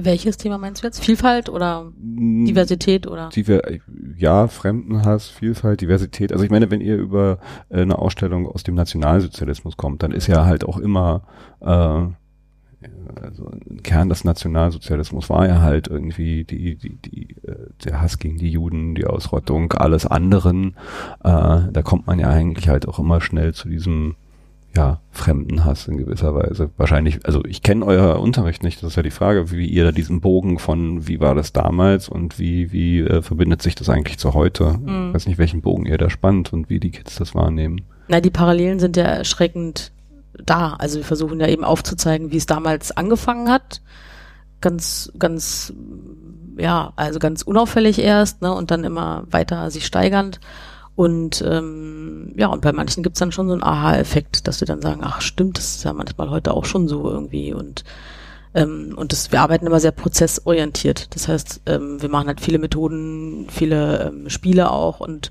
Welches Thema meinst du jetzt? Vielfalt oder hm, Diversität oder? Diver ja, Fremdenhass, Vielfalt, Diversität. Also ich meine, wenn ihr über äh, eine Ausstellung aus dem Nationalsozialismus kommt, dann ist ja halt auch immer äh, also ein Kern des Nationalsozialismus war ja halt irgendwie die, die, die, äh, der Hass gegen die Juden, die Ausrottung, alles anderen. Äh, da kommt man ja eigentlich halt auch immer schnell zu diesem ja, Fremdenhass in gewisser Weise. Wahrscheinlich, also ich kenne euer Unterricht nicht, das ist ja die Frage, wie ihr da diesen Bogen von wie war das damals und wie, wie äh, verbindet sich das eigentlich zu heute? Mhm. Ich weiß nicht, welchen Bogen ihr da spannt und wie die Kids das wahrnehmen. Na, die Parallelen sind ja erschreckend da. Also wir versuchen ja eben aufzuzeigen, wie es damals angefangen hat. Ganz, ganz, ja, also ganz unauffällig erst, ne, und dann immer weiter sich steigernd. Und ähm, ja, und bei manchen gibt's dann schon so einen Aha-Effekt, dass sie dann sagen, ach stimmt, das ist ja manchmal heute auch schon so irgendwie. Und ähm, und das, wir arbeiten immer sehr prozessorientiert. Das heißt, ähm, wir machen halt viele Methoden, viele ähm, Spiele auch und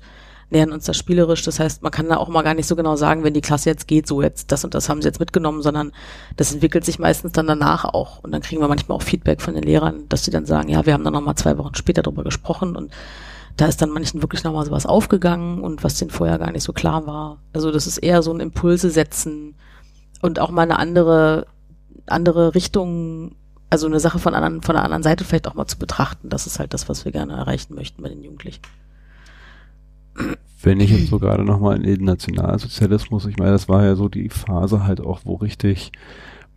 nähern uns das spielerisch. Das heißt, man kann da auch mal gar nicht so genau sagen, wenn die Klasse jetzt geht, so jetzt das und das haben sie jetzt mitgenommen, sondern das entwickelt sich meistens dann danach auch. Und dann kriegen wir manchmal auch Feedback von den Lehrern, dass sie dann sagen, ja, wir haben dann nochmal zwei Wochen später darüber gesprochen und da ist dann manchen wirklich nochmal sowas aufgegangen und was denen vorher gar nicht so klar war. Also das ist eher so ein Impulse setzen und auch mal eine andere, andere Richtung, also eine Sache von, anderen, von der anderen Seite vielleicht auch mal zu betrachten. Das ist halt das, was wir gerne erreichen möchten bei den Jugendlichen. Wenn ich jetzt so gerade nochmal in den Nationalsozialismus, ich meine, das war ja so die Phase halt auch, wo richtig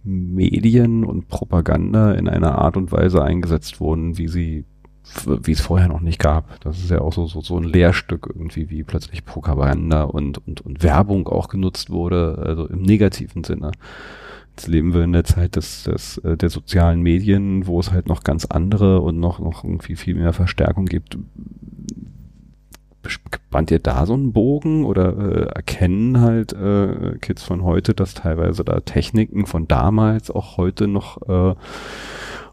Medien und Propaganda in einer Art und Weise eingesetzt wurden, wie sie wie es vorher noch nicht gab. Das ist ja auch so, so, so ein Lehrstück irgendwie, wie plötzlich Propaganda und, und, und Werbung auch genutzt wurde, also im negativen Sinne. Jetzt leben wir in der Zeit des, des, äh, der sozialen Medien, wo es halt noch ganz andere und noch, noch irgendwie viel mehr Verstärkung gibt. Spannt ihr da so einen Bogen oder äh, erkennen halt äh, Kids von heute, dass teilweise da Techniken von damals auch heute noch äh,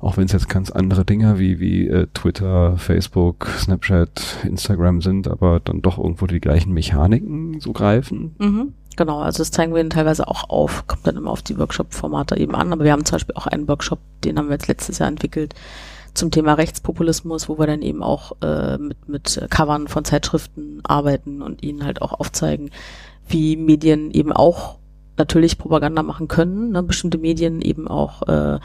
auch wenn es jetzt ganz andere Dinge wie, wie äh, Twitter, Facebook, Snapchat, Instagram sind, aber dann doch irgendwo die gleichen Mechaniken so greifen. Mhm. Genau, also das zeigen wir ihnen teilweise auch auf, kommt dann immer auf die Workshop-Formate eben an, aber wir haben zum Beispiel auch einen Workshop, den haben wir jetzt letztes Jahr entwickelt, zum Thema Rechtspopulismus, wo wir dann eben auch äh, mit, mit Covern von Zeitschriften arbeiten und ihnen halt auch aufzeigen, wie Medien eben auch natürlich Propaganda machen können, ne? bestimmte Medien eben auch äh,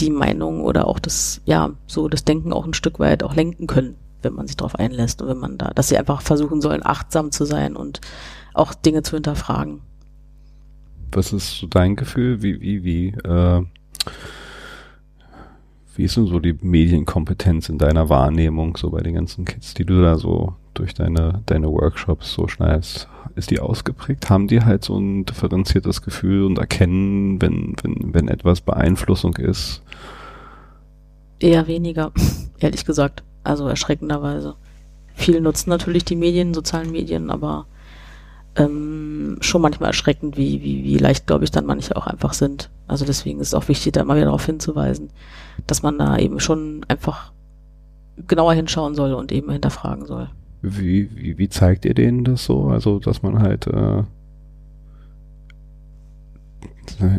die Meinung oder auch das, ja, so das Denken auch ein Stück weit auch lenken können, wenn man sich darauf einlässt und wenn man da, dass sie einfach versuchen sollen, achtsam zu sein und auch Dinge zu hinterfragen. Was ist so dein Gefühl? Wie, wie, wie, äh, wie ist denn so die Medienkompetenz in deiner Wahrnehmung, so bei den ganzen Kids, die du da so durch deine, deine Workshops so schneidest? Ist die ausgeprägt? Haben die halt so ein differenziertes Gefühl und erkennen, wenn, wenn, wenn etwas Beeinflussung ist? Eher weniger, (laughs) ehrlich gesagt. Also erschreckenderweise. Viele nutzen natürlich die Medien, sozialen Medien, aber ähm, schon manchmal erschreckend, wie, wie, wie leicht, glaube ich, dann manche auch einfach sind. Also deswegen ist es auch wichtig, da immer wieder darauf hinzuweisen, dass man da eben schon einfach genauer hinschauen soll und eben hinterfragen soll. Wie, wie, wie zeigt ihr denen das so? Also, dass man halt, äh,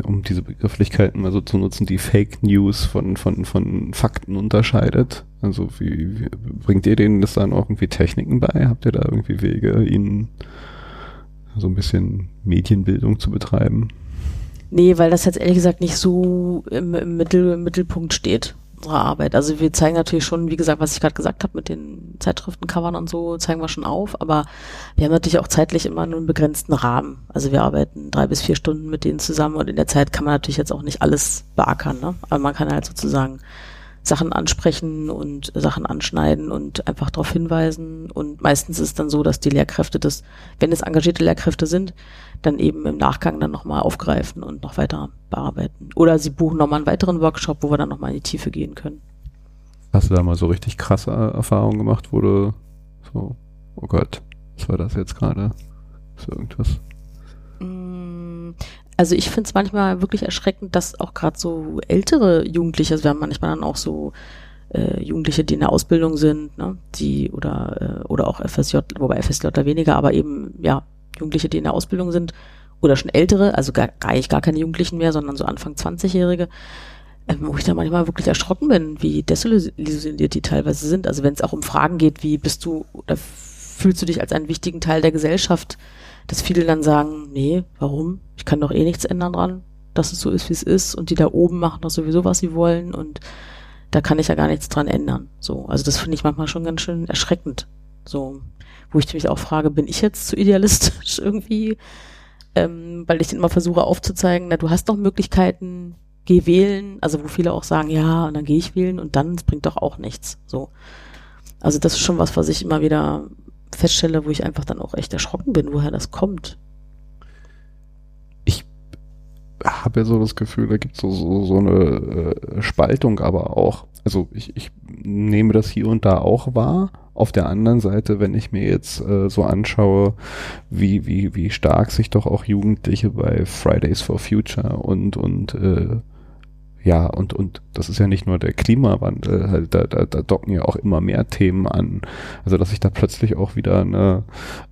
um diese Begrifflichkeiten mal so zu nutzen, die Fake News von, von, von Fakten unterscheidet? Also, wie, wie bringt ihr denen das dann auch irgendwie Techniken bei? Habt ihr da irgendwie Wege, ihnen so ein bisschen Medienbildung zu betreiben? Nee, weil das jetzt ehrlich gesagt nicht so im, im, Mittel, im Mittelpunkt steht unserer Arbeit. Also wir zeigen natürlich schon, wie gesagt, was ich gerade gesagt habe mit den Zeitschriftencovern und so, zeigen wir schon auf, aber wir haben natürlich auch zeitlich immer nur einen begrenzten Rahmen. Also wir arbeiten drei bis vier Stunden mit denen zusammen und in der Zeit kann man natürlich jetzt auch nicht alles beackern, ne? Aber man kann halt sozusagen Sachen ansprechen und Sachen anschneiden und einfach darauf hinweisen. Und meistens ist es dann so, dass die Lehrkräfte das, wenn es engagierte Lehrkräfte sind, dann eben im Nachgang dann nochmal aufgreifen und noch weiter bearbeiten. Oder sie buchen nochmal einen weiteren Workshop, wo wir dann nochmal in die Tiefe gehen können. Hast du da mal so richtig krasse Erfahrungen gemacht, wo du so, oh Gott, was war das jetzt gerade? Ist irgendwas? Also ich finde es manchmal wirklich erschreckend, dass auch gerade so ältere Jugendliche, also wir haben manchmal dann auch so äh, Jugendliche, die in der Ausbildung sind, ne, die oder äh, oder auch FSJ, wobei FSJ da weniger, aber eben ja Jugendliche, die in der Ausbildung sind oder schon ältere, also gar, gar, gar keine Jugendlichen mehr, sondern so Anfang 20-Jährige, ähm, wo ich da manchmal wirklich erschrocken bin, wie desillusioniert die teilweise sind. Also wenn es auch um Fragen geht, wie bist du oder fühlst du dich als einen wichtigen Teil der Gesellschaft, dass viele dann sagen, nee, warum? Ich kann doch eh nichts ändern dran, dass es so ist, wie es ist und die da oben machen doch sowieso, was sie wollen und da kann ich ja gar nichts dran ändern. So, also das finde ich manchmal schon ganz schön erschreckend. So, wo ich mich auch frage, bin ich jetzt zu idealistisch (laughs) irgendwie? Ähm, weil ich immer versuche aufzuzeigen, na, du hast doch Möglichkeiten, geh wählen, also wo viele auch sagen, ja, und dann gehe ich wählen und dann, es bringt doch auch nichts. So. Also das ist schon was, was ich immer wieder feststelle, wo ich einfach dann auch echt erschrocken bin, woher das kommt. Ich habe ja so das Gefühl, da gibt es so, so, so eine äh, Spaltung aber auch. Also ich, ich nehme das hier und da auch wahr. Auf der anderen Seite, wenn ich mir jetzt äh, so anschaue, wie, wie, wie stark sich doch auch Jugendliche bei Fridays for Future und, und äh, ja, und, und das ist ja nicht nur der Klimawandel, halt, da, da, da docken ja auch immer mehr Themen an. Also, dass sich da plötzlich auch wieder eine,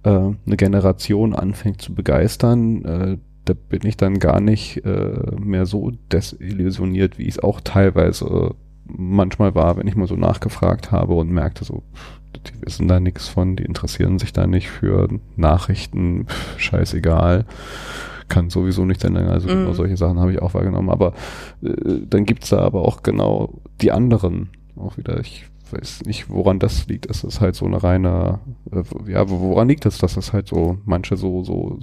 äh, eine Generation anfängt zu begeistern, äh, da bin ich dann gar nicht äh, mehr so desillusioniert, wie ich es auch teilweise manchmal war, wenn ich mal so nachgefragt habe und merkte so, die wissen da nichts von, die interessieren sich da nicht für Nachrichten, scheißegal kann sowieso nicht ändern. Also mhm. genau solche Sachen habe ich auch wahrgenommen. Aber äh, dann gibt's da aber auch genau die anderen auch wieder. Ich weiß nicht, woran das liegt. Es ist halt so eine reine, äh, ja, woran liegt es, dass das halt so manche so, so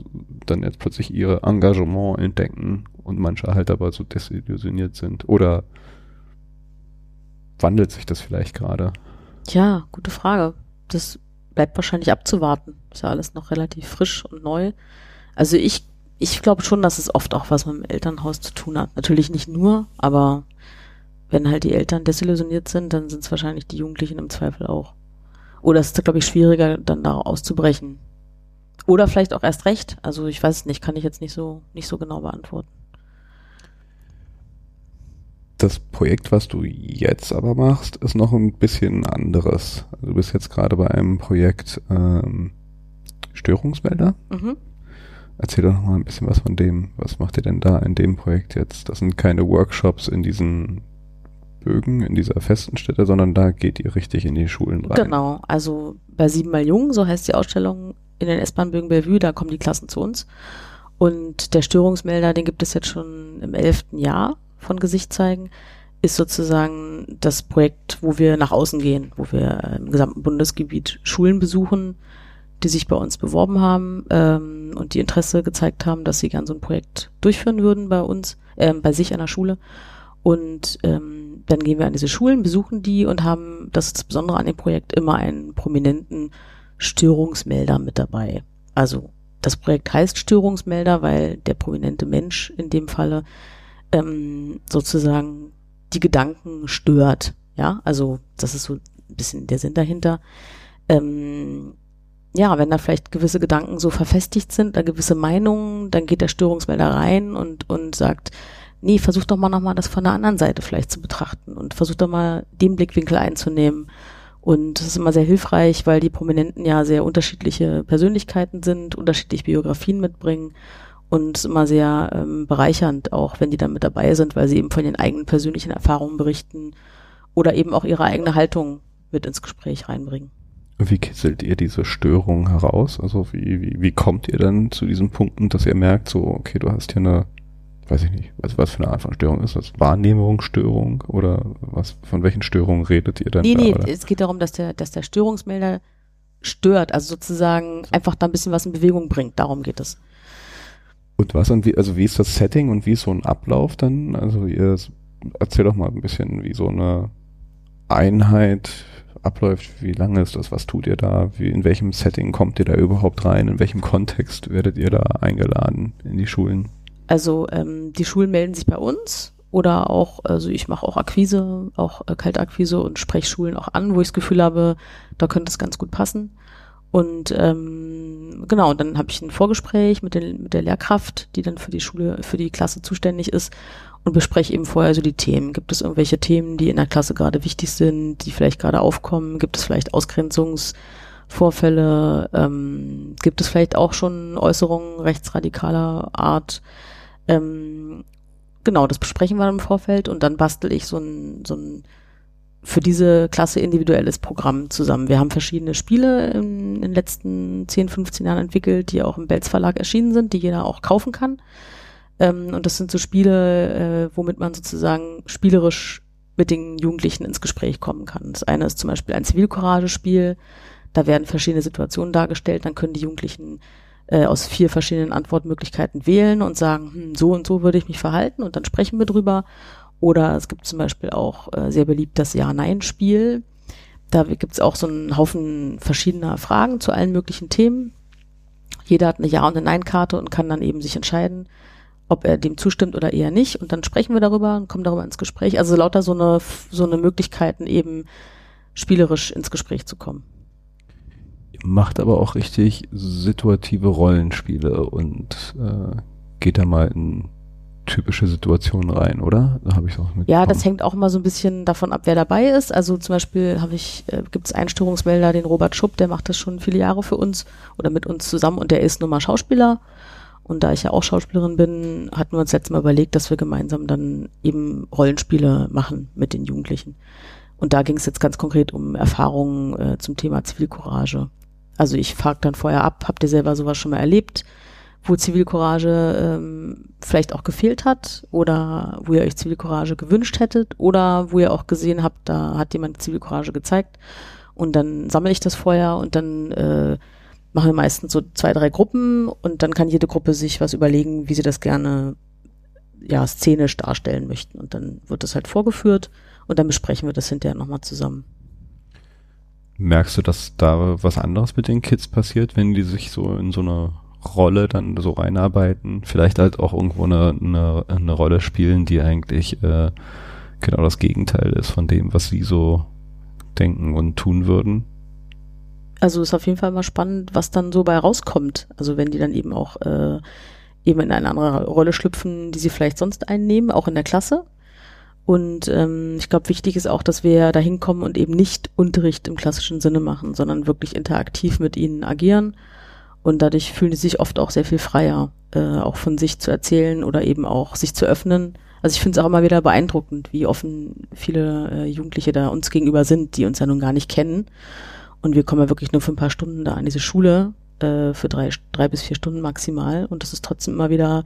dann jetzt plötzlich ihr Engagement entdecken und manche halt aber so desillusioniert sind? Oder wandelt sich das vielleicht gerade? Ja, gute Frage. Das bleibt wahrscheinlich abzuwarten. Ist ja alles noch relativ frisch und neu. Also ich ich glaube schon, dass es oft auch was mit dem Elternhaus zu tun hat. Natürlich nicht nur, aber wenn halt die Eltern desillusioniert sind, dann sind es wahrscheinlich die Jugendlichen im Zweifel auch. Oder es ist, glaube ich, schwieriger, dann da auszubrechen. Oder vielleicht auch erst recht. Also ich weiß es nicht, kann ich jetzt nicht so, nicht so genau beantworten. Das Projekt, was du jetzt aber machst, ist noch ein bisschen anderes. Also du bist jetzt gerade bei einem Projekt ähm, Störungsmelder. Mhm. Erzähl doch noch mal ein bisschen was von dem. Was macht ihr denn da in dem Projekt jetzt? Das sind keine Workshops in diesen Bögen, in dieser festen Stätte, sondern da geht ihr richtig in die Schulen rein. Genau, also bei Siebenmal Jung, so heißt die Ausstellung in den S-Bahn-Bögen Bellevue, da kommen die Klassen zu uns. Und der Störungsmelder, den gibt es jetzt schon im elften Jahr von Gesicht zeigen, ist sozusagen das Projekt, wo wir nach außen gehen, wo wir im gesamten Bundesgebiet Schulen besuchen, die sich bei uns beworben haben ähm, und die Interesse gezeigt haben, dass sie gern so ein Projekt durchführen würden bei uns, äh, bei sich an der Schule. Und ähm, dann gehen wir an diese Schulen, besuchen die und haben, das ist das Besondere an dem Projekt, immer einen prominenten Störungsmelder mit dabei. Also das Projekt heißt Störungsmelder, weil der prominente Mensch in dem Falle ähm, sozusagen die Gedanken stört. Ja, also das ist so ein bisschen der Sinn dahinter. Ähm, ja, wenn da vielleicht gewisse Gedanken so verfestigt sind, da gewisse Meinungen, dann geht der Störungsmelder rein und, und sagt, nee, versuch doch mal nochmal das von der anderen Seite vielleicht zu betrachten und versuch doch mal den Blickwinkel einzunehmen. Und das ist immer sehr hilfreich, weil die Prominenten ja sehr unterschiedliche Persönlichkeiten sind, unterschiedliche Biografien mitbringen und es ist immer sehr ähm, bereichernd, auch wenn die dann mit dabei sind, weil sie eben von ihren eigenen persönlichen Erfahrungen berichten oder eben auch ihre eigene Haltung mit ins Gespräch reinbringen. Wie kitzelt ihr diese Störung heraus? Also wie, wie, wie kommt ihr dann zu diesen Punkten, dass ihr merkt, so, okay, du hast hier eine weiß ich nicht, was, was für eine Art von Störung ist das? Wahrnehmungsstörung oder was, von welchen Störungen redet ihr denn Nee, da? nee, oder? es geht darum, dass der, dass der Störungsmelder stört, also sozusagen einfach da ein bisschen was in Bewegung bringt. Darum geht es. Und was und wie, also wie ist das Setting und wie ist so ein Ablauf dann? Also ihr erzähl doch mal ein bisschen, wie so eine Einheit abläuft, wie lange ist das, was tut ihr da, wie, in welchem Setting kommt ihr da überhaupt rein, in welchem Kontext werdet ihr da eingeladen in die Schulen? Also ähm, die Schulen melden sich bei uns oder auch, also ich mache auch Akquise, auch äh, Kaltakquise und spreche Schulen auch an, wo ich das Gefühl habe, da könnte es ganz gut passen. Und ähm, genau, und dann habe ich ein Vorgespräch mit, den, mit der Lehrkraft, die dann für die Schule, für die Klasse zuständig ist und bespreche eben vorher so die Themen. Gibt es irgendwelche Themen, die in der Klasse gerade wichtig sind, die vielleicht gerade aufkommen? Gibt es vielleicht Ausgrenzungsvorfälle? Ähm, gibt es vielleicht auch schon Äußerungen rechtsradikaler Art? Ähm, genau, das besprechen wir im Vorfeld und dann bastel ich so ein, so ein für diese Klasse individuelles Programm zusammen. Wir haben verschiedene Spiele in, in den letzten 10, 15 Jahren entwickelt, die auch im Belz Verlag erschienen sind, die jeder auch kaufen kann. Ähm, und das sind so Spiele, äh, womit man sozusagen spielerisch mit den Jugendlichen ins Gespräch kommen kann. Das eine ist zum Beispiel ein Zivilcourage-Spiel. Da werden verschiedene Situationen dargestellt. Dann können die Jugendlichen äh, aus vier verschiedenen Antwortmöglichkeiten wählen und sagen, hm, so und so würde ich mich verhalten und dann sprechen wir drüber. Oder es gibt zum Beispiel auch äh, sehr beliebt das Ja-Nein-Spiel. Da gibt es auch so einen Haufen verschiedener Fragen zu allen möglichen Themen. Jeder hat eine Ja- und eine Nein-Karte und kann dann eben sich entscheiden, ob er dem zustimmt oder eher nicht. Und dann sprechen wir darüber und kommen darüber ins Gespräch. Also lauter so eine, so eine Möglichkeiten eben spielerisch ins Gespräch zu kommen. Macht aber auch richtig situative Rollenspiele und äh, geht da mal in typische Situationen rein, oder? Da habe ich auch Ja, das hängt auch immer so ein bisschen davon ab, wer dabei ist. Also zum Beispiel habe ich, äh, gibt es Einstörungsmelder, den Robert Schupp, der macht das schon viele Jahre für uns oder mit uns zusammen und der ist nun mal Schauspieler. Und da ich ja auch Schauspielerin bin, hatten wir uns letztes Mal überlegt, dass wir gemeinsam dann eben Rollenspiele machen mit den Jugendlichen. Und da ging es jetzt ganz konkret um Erfahrungen äh, zum Thema Zivilcourage. Also ich frage dann vorher ab, habt ihr selber sowas schon mal erlebt, wo Zivilcourage ähm, vielleicht auch gefehlt hat oder wo ihr euch Zivilcourage gewünscht hättet oder wo ihr auch gesehen habt, da hat jemand Zivilcourage gezeigt und dann sammle ich das vorher und dann äh, machen wir meistens so zwei, drei Gruppen und dann kann jede Gruppe sich was überlegen, wie sie das gerne ja szenisch darstellen möchten und dann wird das halt vorgeführt und dann besprechen wir das hinterher nochmal zusammen. Merkst du, dass da was anderes mit den Kids passiert, wenn die sich so in so eine Rolle dann so reinarbeiten? Vielleicht halt auch irgendwo eine, eine, eine Rolle spielen, die eigentlich äh, genau das Gegenteil ist von dem, was sie so denken und tun würden? Also ist auf jeden Fall mal spannend, was dann so bei rauskommt. Also wenn die dann eben auch äh, eben in eine andere Rolle schlüpfen, die sie vielleicht sonst einnehmen, auch in der Klasse. Und ähm, ich glaube, wichtig ist auch, dass wir da hinkommen und eben nicht Unterricht im klassischen Sinne machen, sondern wirklich interaktiv mit ihnen agieren. Und dadurch fühlen sie sich oft auch sehr viel freier, äh, auch von sich zu erzählen oder eben auch sich zu öffnen. Also ich finde es auch immer wieder beeindruckend, wie offen viele äh, Jugendliche da uns gegenüber sind, die uns ja nun gar nicht kennen. Und wir kommen ja wirklich nur für ein paar Stunden da an diese Schule, äh, für drei, drei bis vier Stunden maximal. Und das ist trotzdem immer wieder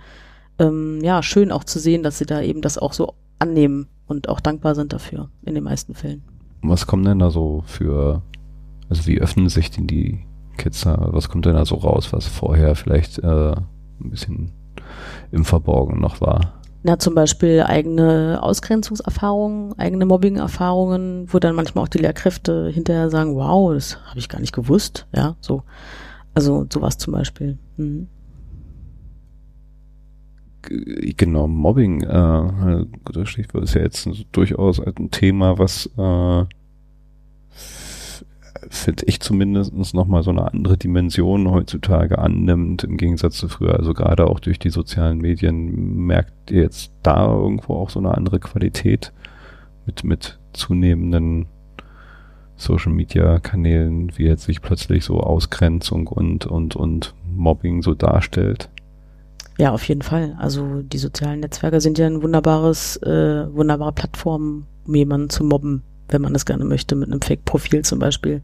ähm, ja schön auch zu sehen, dass sie da eben das auch so annehmen und auch dankbar sind dafür in den meisten Fällen. Was kommen denn da so für, also wie öffnen sich denn die Kids da, was kommt denn da so raus, was vorher vielleicht äh, ein bisschen im Verborgenen noch war? Na, zum Beispiel eigene Ausgrenzungserfahrungen, eigene Mobbing-Erfahrungen, wo dann manchmal auch die Lehrkräfte hinterher sagen, wow, das habe ich gar nicht gewusst, ja, so. Also sowas zum Beispiel. Mhm. Genau, Mobbing, äh, das Stichwort ist ja jetzt durchaus ein Thema, was äh, finde ich zumindest nochmal so eine andere Dimension heutzutage annimmt, im Gegensatz zu früher. Also gerade auch durch die sozialen Medien merkt ihr jetzt da irgendwo auch so eine andere Qualität mit, mit zunehmenden Social Media Kanälen, wie jetzt sich plötzlich so Ausgrenzung und, und, und Mobbing so darstellt. Ja, auf jeden Fall. Also die sozialen Netzwerke sind ja ein wunderbares, äh, wunderbare Plattform, um jemanden zu mobben, wenn man das gerne möchte, mit einem Fake-Profil zum Beispiel,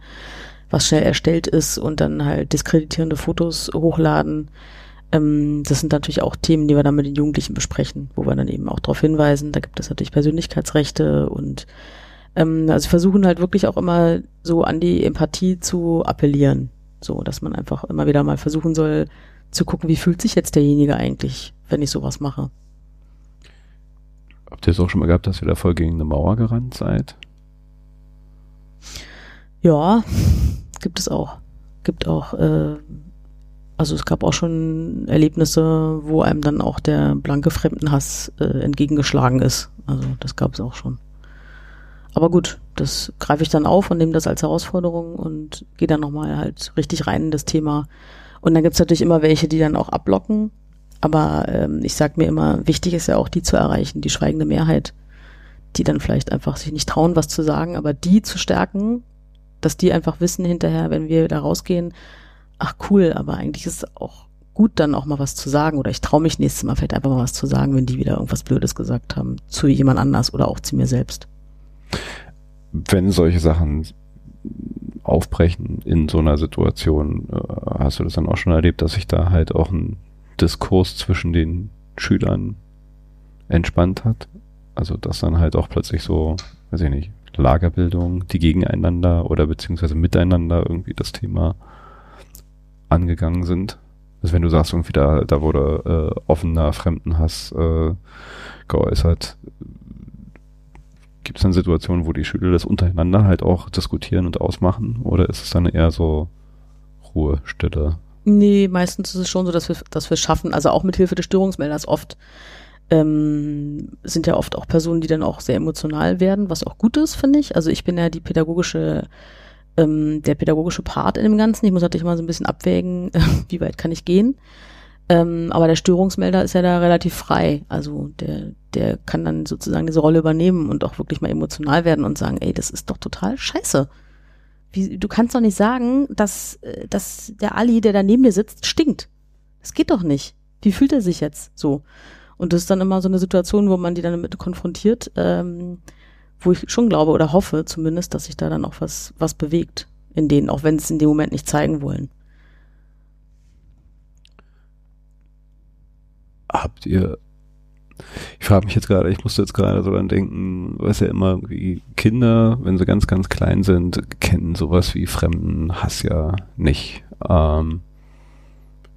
was schnell erstellt ist und dann halt diskreditierende Fotos hochladen. Ähm, das sind natürlich auch Themen, die wir dann mit den Jugendlichen besprechen, wo wir dann eben auch darauf hinweisen. Da gibt es natürlich Persönlichkeitsrechte und ähm, also versuchen halt wirklich auch immer so an die Empathie zu appellieren. So, dass man einfach immer wieder mal versuchen soll zu gucken, wie fühlt sich jetzt derjenige eigentlich, wenn ich sowas mache. Habt ihr es auch schon mal gehabt, dass ihr da voll gegen eine Mauer gerannt seid? Ja, gibt es auch. Gibt auch, äh, also es gab auch schon Erlebnisse, wo einem dann auch der blanke Fremdenhass äh, entgegengeschlagen ist. Also das gab es auch schon. Aber gut, das greife ich dann auf und nehme das als Herausforderung und gehe dann nochmal halt richtig rein in das Thema. Und dann gibt's natürlich immer welche, die dann auch abblocken. Aber ähm, ich sag mir immer, wichtig ist ja auch die zu erreichen, die schweigende Mehrheit, die dann vielleicht einfach sich nicht trauen, was zu sagen, aber die zu stärken, dass die einfach wissen hinterher, wenn wir da rausgehen, ach cool, aber eigentlich ist es auch gut, dann auch mal was zu sagen oder ich traue mich nächstes Mal vielleicht einfach mal was zu sagen, wenn die wieder irgendwas Blödes gesagt haben zu jemand anders oder auch zu mir selbst. Wenn solche Sachen aufbrechen in so einer Situation, äh, hast du das dann auch schon erlebt, dass sich da halt auch ein Diskurs zwischen den Schülern entspannt hat? Also dass dann halt auch plötzlich so, weiß ich nicht, Lagerbildung, die gegeneinander oder beziehungsweise miteinander irgendwie das Thema angegangen sind. Also wenn du sagst, irgendwie da, da wurde äh, offener Fremdenhass äh, geäußert, gibt es dann Situationen, wo die Schüler das untereinander halt auch diskutieren und ausmachen? Oder ist es dann eher so Ruhe, Stille? Nee, meistens ist es schon so, dass wir dass wir schaffen, also auch mit Hilfe des Störungsmelders oft ähm, sind ja oft auch Personen, die dann auch sehr emotional werden, was auch gut ist, finde ich. Also ich bin ja die pädagogische, ähm, der pädagogische Part in dem Ganzen. Ich muss natürlich mal so ein bisschen abwägen, (laughs) wie weit kann ich gehen. Ähm, aber der Störungsmelder ist ja da relativ frei. Also der, der kann dann sozusagen diese Rolle übernehmen und auch wirklich mal emotional werden und sagen, ey, das ist doch total scheiße. Wie, du kannst doch nicht sagen, dass, äh, dass der Ali, der da neben dir sitzt, stinkt. Das geht doch nicht. Wie fühlt er sich jetzt so? Und das ist dann immer so eine Situation, wo man die dann damit konfrontiert, ähm, wo ich schon glaube oder hoffe zumindest, dass sich da dann auch was, was bewegt in denen, auch wenn es in dem Moment nicht zeigen wollen. Habt ihr ich frage mich jetzt gerade, ich musste jetzt gerade so dran denken, was ja immer wie Kinder, wenn sie ganz, ganz klein sind, kennen sowas wie fremden Hass ja nicht. Ähm,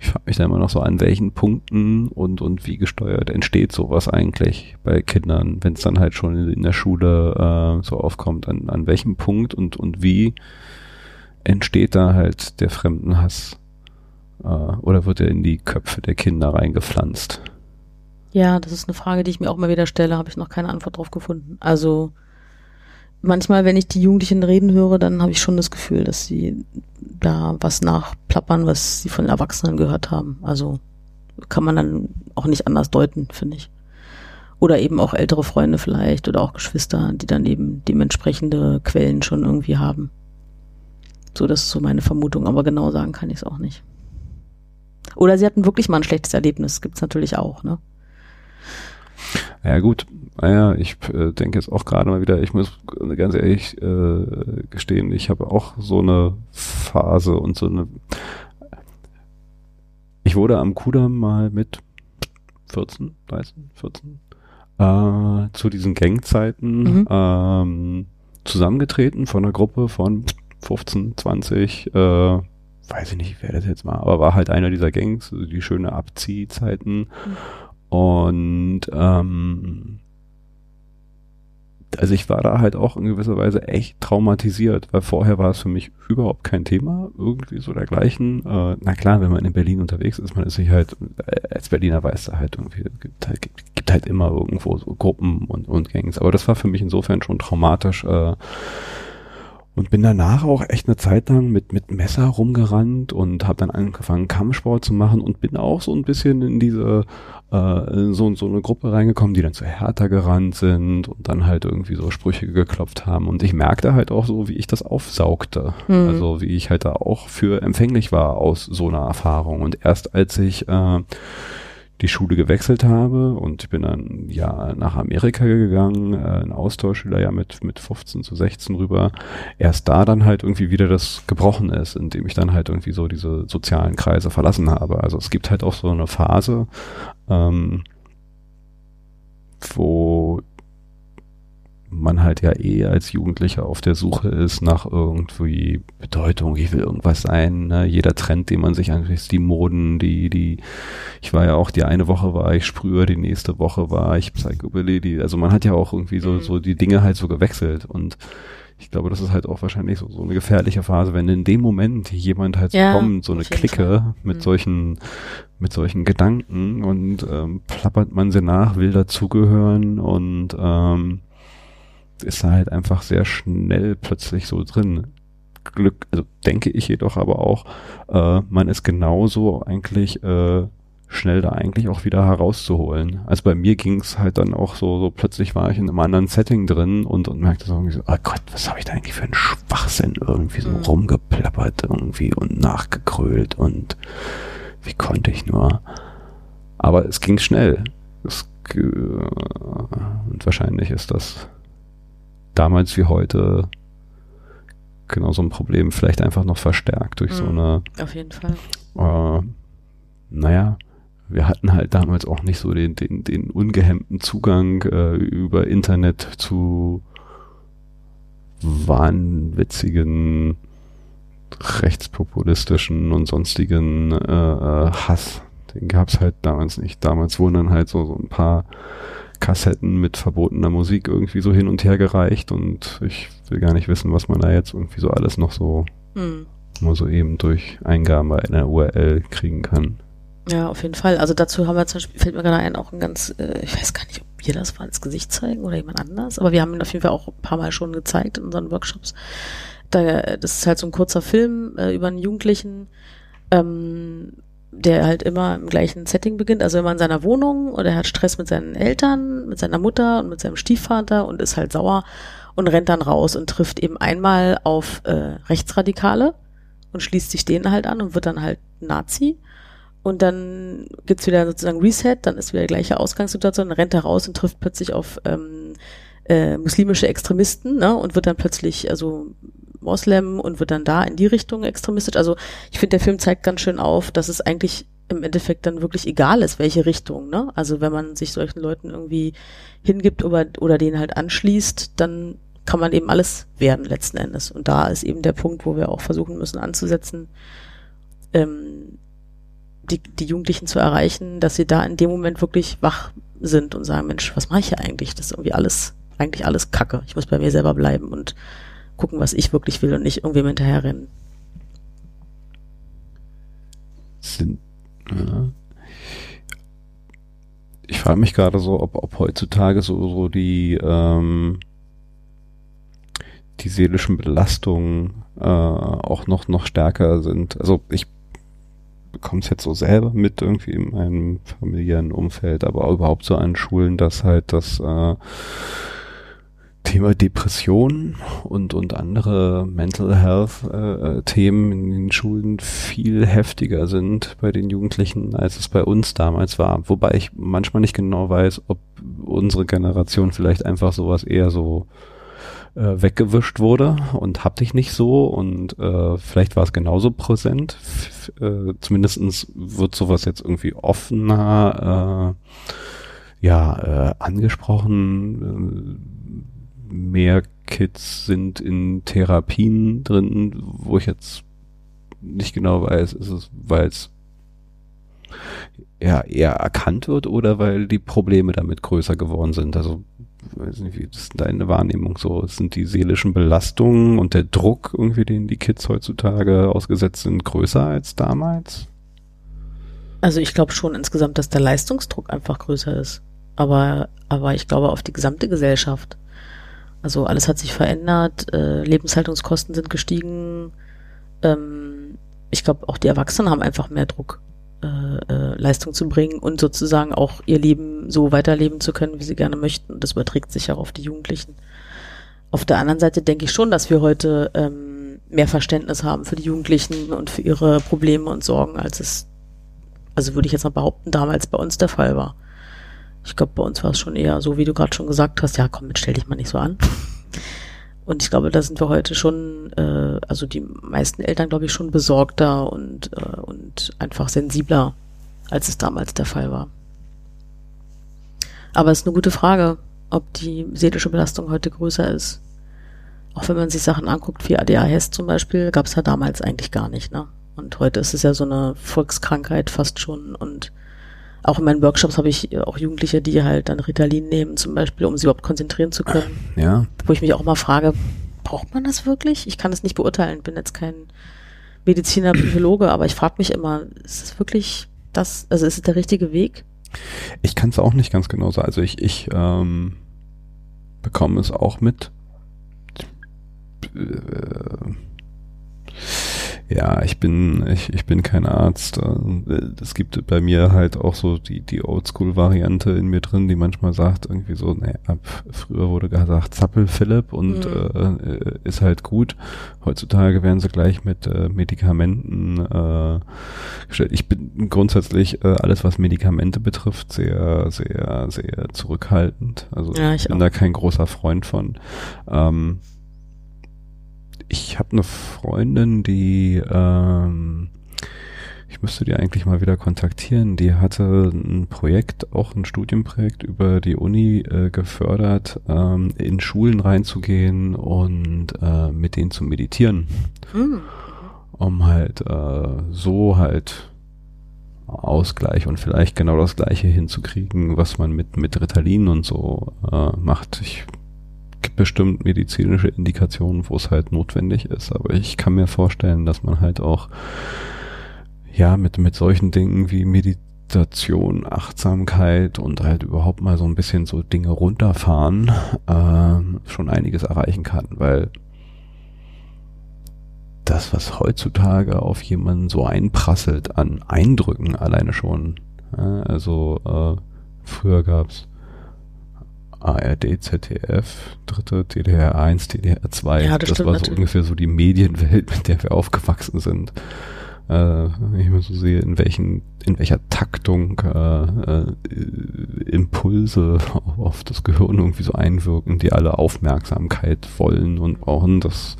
ich frage mich da immer noch so an welchen Punkten und, und wie gesteuert entsteht sowas eigentlich bei Kindern, wenn es dann halt schon in, der Schule äh, so aufkommt, an, an welchem Punkt und, und wie entsteht da halt der Fremdenhass? Äh, oder wird er in die Köpfe der Kinder reingepflanzt? Ja, das ist eine Frage, die ich mir auch mal wieder stelle, habe ich noch keine Antwort drauf gefunden. Also manchmal, wenn ich die Jugendlichen reden höre, dann habe ich schon das Gefühl, dass sie da was nachplappern, was sie von Erwachsenen gehört haben. Also kann man dann auch nicht anders deuten, finde ich. Oder eben auch ältere Freunde vielleicht oder auch Geschwister, die dann eben dementsprechende Quellen schon irgendwie haben. So, das ist so meine Vermutung, aber genau sagen kann ich es auch nicht. Oder sie hatten wirklich mal ein schlechtes Erlebnis, gibt's natürlich auch, ne? Ja gut, naja, ich äh, denke jetzt auch gerade mal wieder, ich muss ganz ehrlich äh, gestehen, ich habe auch so eine Phase und so eine. Ich wurde am Kudamm mal mit 14, 13, 14 äh, zu diesen Gangzeiten mhm. ähm, zusammengetreten von einer Gruppe von 15, 20, äh, weiß ich nicht, wer das jetzt war, aber war halt einer dieser Gangs, die schöne Abziehzeiten. Mhm. Und ähm, also ich war da halt auch in gewisser Weise echt traumatisiert, weil vorher war es für mich überhaupt kein Thema, irgendwie so dergleichen. Äh, na klar, wenn man in Berlin unterwegs ist, man ist sich halt, äh, als Berliner weiß da halt irgendwie, gibt halt, gibt, halt immer irgendwo so Gruppen und, und Gangs. Aber das war für mich insofern schon traumatisch, äh, und bin danach auch echt eine Zeit lang mit, mit Messer rumgerannt und habe dann angefangen, Kampfsport zu machen und bin auch so ein bisschen in diese äh, so, so eine Gruppe reingekommen, die dann zu härter gerannt sind und dann halt irgendwie so Sprüche geklopft haben. Und ich merkte halt auch so, wie ich das aufsaugte. Mhm. Also wie ich halt da auch für empfänglich war aus so einer Erfahrung. Und erst als ich äh, die Schule gewechselt habe und bin dann ja nach Amerika gegangen, äh, ein Austauschschüler ja mit, mit 15 zu 16 rüber, erst da dann halt irgendwie wieder das gebrochen ist, indem ich dann halt irgendwie so diese sozialen Kreise verlassen habe. Also es gibt halt auch so eine Phase, ähm, wo man halt ja eh als Jugendlicher auf der Suche ist nach irgendwie Bedeutung, ich will irgendwas sein, ne? jeder Trend, den man sich anschaut, die Moden, die, die, ich war ja auch, die eine Woche war ich Sprüher, die nächste Woche war ich Psychobilly, also man hat ja auch irgendwie so, mhm. so die Dinge halt so gewechselt und ich glaube, das ist halt auch wahrscheinlich so, so eine gefährliche Phase, wenn in dem Moment jemand halt ja, kommt, so eine Clique mit mhm. solchen, mit solchen Gedanken und ähm, plappert man sie nach, will dazugehören und ähm, ist da halt einfach sehr schnell plötzlich so drin. Glück, also denke ich jedoch aber auch, äh, man ist genauso eigentlich äh, schnell da eigentlich auch wieder herauszuholen. Also bei mir ging es halt dann auch so, so plötzlich war ich in einem anderen Setting drin und, und merkte so irgendwie so, oh Gott, was habe ich da eigentlich für einen Schwachsinn irgendwie so mhm. rumgeplappert irgendwie und nachgekrölt und wie konnte ich nur. Aber es ging schnell. Es, äh, und wahrscheinlich ist das damals wie heute genau so ein Problem vielleicht einfach noch verstärkt durch mhm, so eine. Auf jeden Fall. Äh, naja, wir hatten halt damals auch nicht so den, den, den ungehemmten Zugang äh, über Internet zu wahnwitzigen, rechtspopulistischen und sonstigen äh, äh Hass. Den gab's halt damals nicht. Damals wurden dann halt so, so ein paar Kassetten mit verbotener Musik irgendwie so hin und her gereicht und ich will gar nicht wissen, was man da jetzt irgendwie so alles noch so hm. nur so eben durch Eingabe einer URL kriegen kann. Ja, auf jeden Fall. Also dazu haben wir zum Beispiel, fällt mir gerade ein, auch ein ganz, äh, ich weiß gar nicht, ob wir das war, ins Gesicht zeigen oder jemand anders, aber wir haben ihn auf jeden Fall auch ein paar Mal schon gezeigt in unseren Workshops. Da, das ist halt so ein kurzer Film äh, über einen Jugendlichen, ähm, der halt immer im gleichen Setting beginnt, also immer in seiner Wohnung oder er hat Stress mit seinen Eltern, mit seiner Mutter und mit seinem Stiefvater und ist halt sauer und rennt dann raus und trifft eben einmal auf äh, Rechtsradikale und schließt sich denen halt an und wird dann halt Nazi. Und dann gibt's wieder sozusagen Reset, dann ist wieder die gleiche Ausgangssituation, dann rennt er raus und trifft plötzlich auf ähm, äh, muslimische Extremisten ne, und wird dann plötzlich, also Moslem und wird dann da in die Richtung extremistisch. Also ich finde, der Film zeigt ganz schön auf, dass es eigentlich im Endeffekt dann wirklich egal ist, welche Richtung. Ne? Also wenn man sich solchen Leuten irgendwie hingibt oder, oder denen halt anschließt, dann kann man eben alles werden letzten Endes. Und da ist eben der Punkt, wo wir auch versuchen müssen anzusetzen, ähm, die, die Jugendlichen zu erreichen, dass sie da in dem Moment wirklich wach sind und sagen, Mensch, was mache ich hier eigentlich? Das ist irgendwie alles, eigentlich alles Kacke. Ich muss bei mir selber bleiben und gucken, was ich wirklich will und nicht irgendwem hinterherrennen. Sind, ja. Ich frage mich gerade so, ob, ob heutzutage so, so die, ähm, die seelischen Belastungen äh, auch noch, noch stärker sind. Also ich bekomme es jetzt so selber mit irgendwie in meinem familiären Umfeld, aber auch überhaupt so an Schulen, dass halt das äh, Thema Depression und, und andere Mental Health äh, äh, Themen in den Schulen viel heftiger sind bei den Jugendlichen, als es bei uns damals war. Wobei ich manchmal nicht genau weiß, ob unsere Generation vielleicht einfach sowas eher so äh, weggewischt wurde und hab dich nicht so und äh, vielleicht war es genauso präsent. F äh, zumindestens wird sowas jetzt irgendwie offener äh, ja, äh, angesprochen. Äh, mehr Kids sind in Therapien drin, wo ich jetzt nicht genau weiß, ist es, weil es ja, eher erkannt wird oder weil die Probleme damit größer geworden sind. Also, weiß nicht, wie ist deine Wahrnehmung so? Sind die seelischen Belastungen und der Druck irgendwie, den die Kids heutzutage ausgesetzt sind, größer als damals? Also ich glaube schon insgesamt, dass der Leistungsdruck einfach größer ist. Aber, aber ich glaube auf die gesamte Gesellschaft. Also alles hat sich verändert, äh, Lebenshaltungskosten sind gestiegen. Ähm, ich glaube, auch die Erwachsenen haben einfach mehr Druck, äh, äh, Leistung zu bringen und sozusagen auch ihr Leben so weiterleben zu können, wie sie gerne möchten. Und das überträgt sich auch auf die Jugendlichen. Auf der anderen Seite denke ich schon, dass wir heute ähm, mehr Verständnis haben für die Jugendlichen und für ihre Probleme und Sorgen, als es Also würde ich jetzt mal behaupten, damals bei uns der Fall war. Ich glaube, bei uns war es schon eher so, wie du gerade schon gesagt hast, ja komm, jetzt stell dich mal nicht so an. Und ich glaube, da sind wir heute schon, äh, also die meisten Eltern, glaube ich, schon besorgter und, äh, und einfach sensibler, als es damals der Fall war. Aber es ist eine gute Frage, ob die seelische Belastung heute größer ist. Auch wenn man sich Sachen anguckt, wie ADHS zum Beispiel, gab es ja damals eigentlich gar nicht, ne? Und heute ist es ja so eine Volkskrankheit fast schon und auch in meinen Workshops habe ich auch Jugendliche, die halt dann Ritalin nehmen, zum Beispiel, um sie überhaupt konzentrieren zu können. Ja. Wo ich mich auch mal frage, braucht man das wirklich? Ich kann es nicht beurteilen, bin jetzt kein Mediziner, Psychologe, aber ich frage mich immer, ist es wirklich das, also ist es der richtige Weg? Ich kann es auch nicht ganz genau sagen. Also ich, ich ähm, bekomme es auch mit. Äh, ja, ich bin, ich, ich bin kein Arzt. Äh, es gibt bei mir halt auch so die, die Oldschool-Variante in mir drin, die manchmal sagt irgendwie so, ne, ab früher wurde gesagt Zappel Philipp und mhm. äh, ist halt gut. Heutzutage werden sie gleich mit äh, Medikamenten äh, gestellt. Ich bin grundsätzlich äh, alles, was Medikamente betrifft, sehr, sehr, sehr zurückhaltend. Also ja, ich bin auch. da kein großer Freund von. Ähm, ich habe eine Freundin, die ähm, ich müsste die eigentlich mal wieder kontaktieren. Die hatte ein Projekt, auch ein Studienprojekt über die Uni äh, gefördert, ähm, in Schulen reinzugehen und äh, mit denen zu meditieren. Mhm. Um halt äh, so halt Ausgleich und vielleicht genau das gleiche hinzukriegen, was man mit, mit Ritalin und so äh, macht. Ich gibt bestimmt medizinische Indikationen, wo es halt notwendig ist, aber ich kann mir vorstellen, dass man halt auch ja mit mit solchen Dingen wie Meditation, Achtsamkeit und halt überhaupt mal so ein bisschen so Dinge runterfahren äh, schon einiges erreichen kann, weil das, was heutzutage auf jemanden so einprasselt an Eindrücken alleine schon, ja, also äh, früher gab's ARD, ZDF, dritte, DDR 1, DDR 2. Ja, das, das war so natürlich. ungefähr so die Medienwelt, mit der wir aufgewachsen sind. Äh, wenn ich mal so sehe, in welchen, in welcher Taktung äh, äh, Impulse (laughs) auf das Gehirn irgendwie so einwirken, die alle Aufmerksamkeit wollen und brauchen, das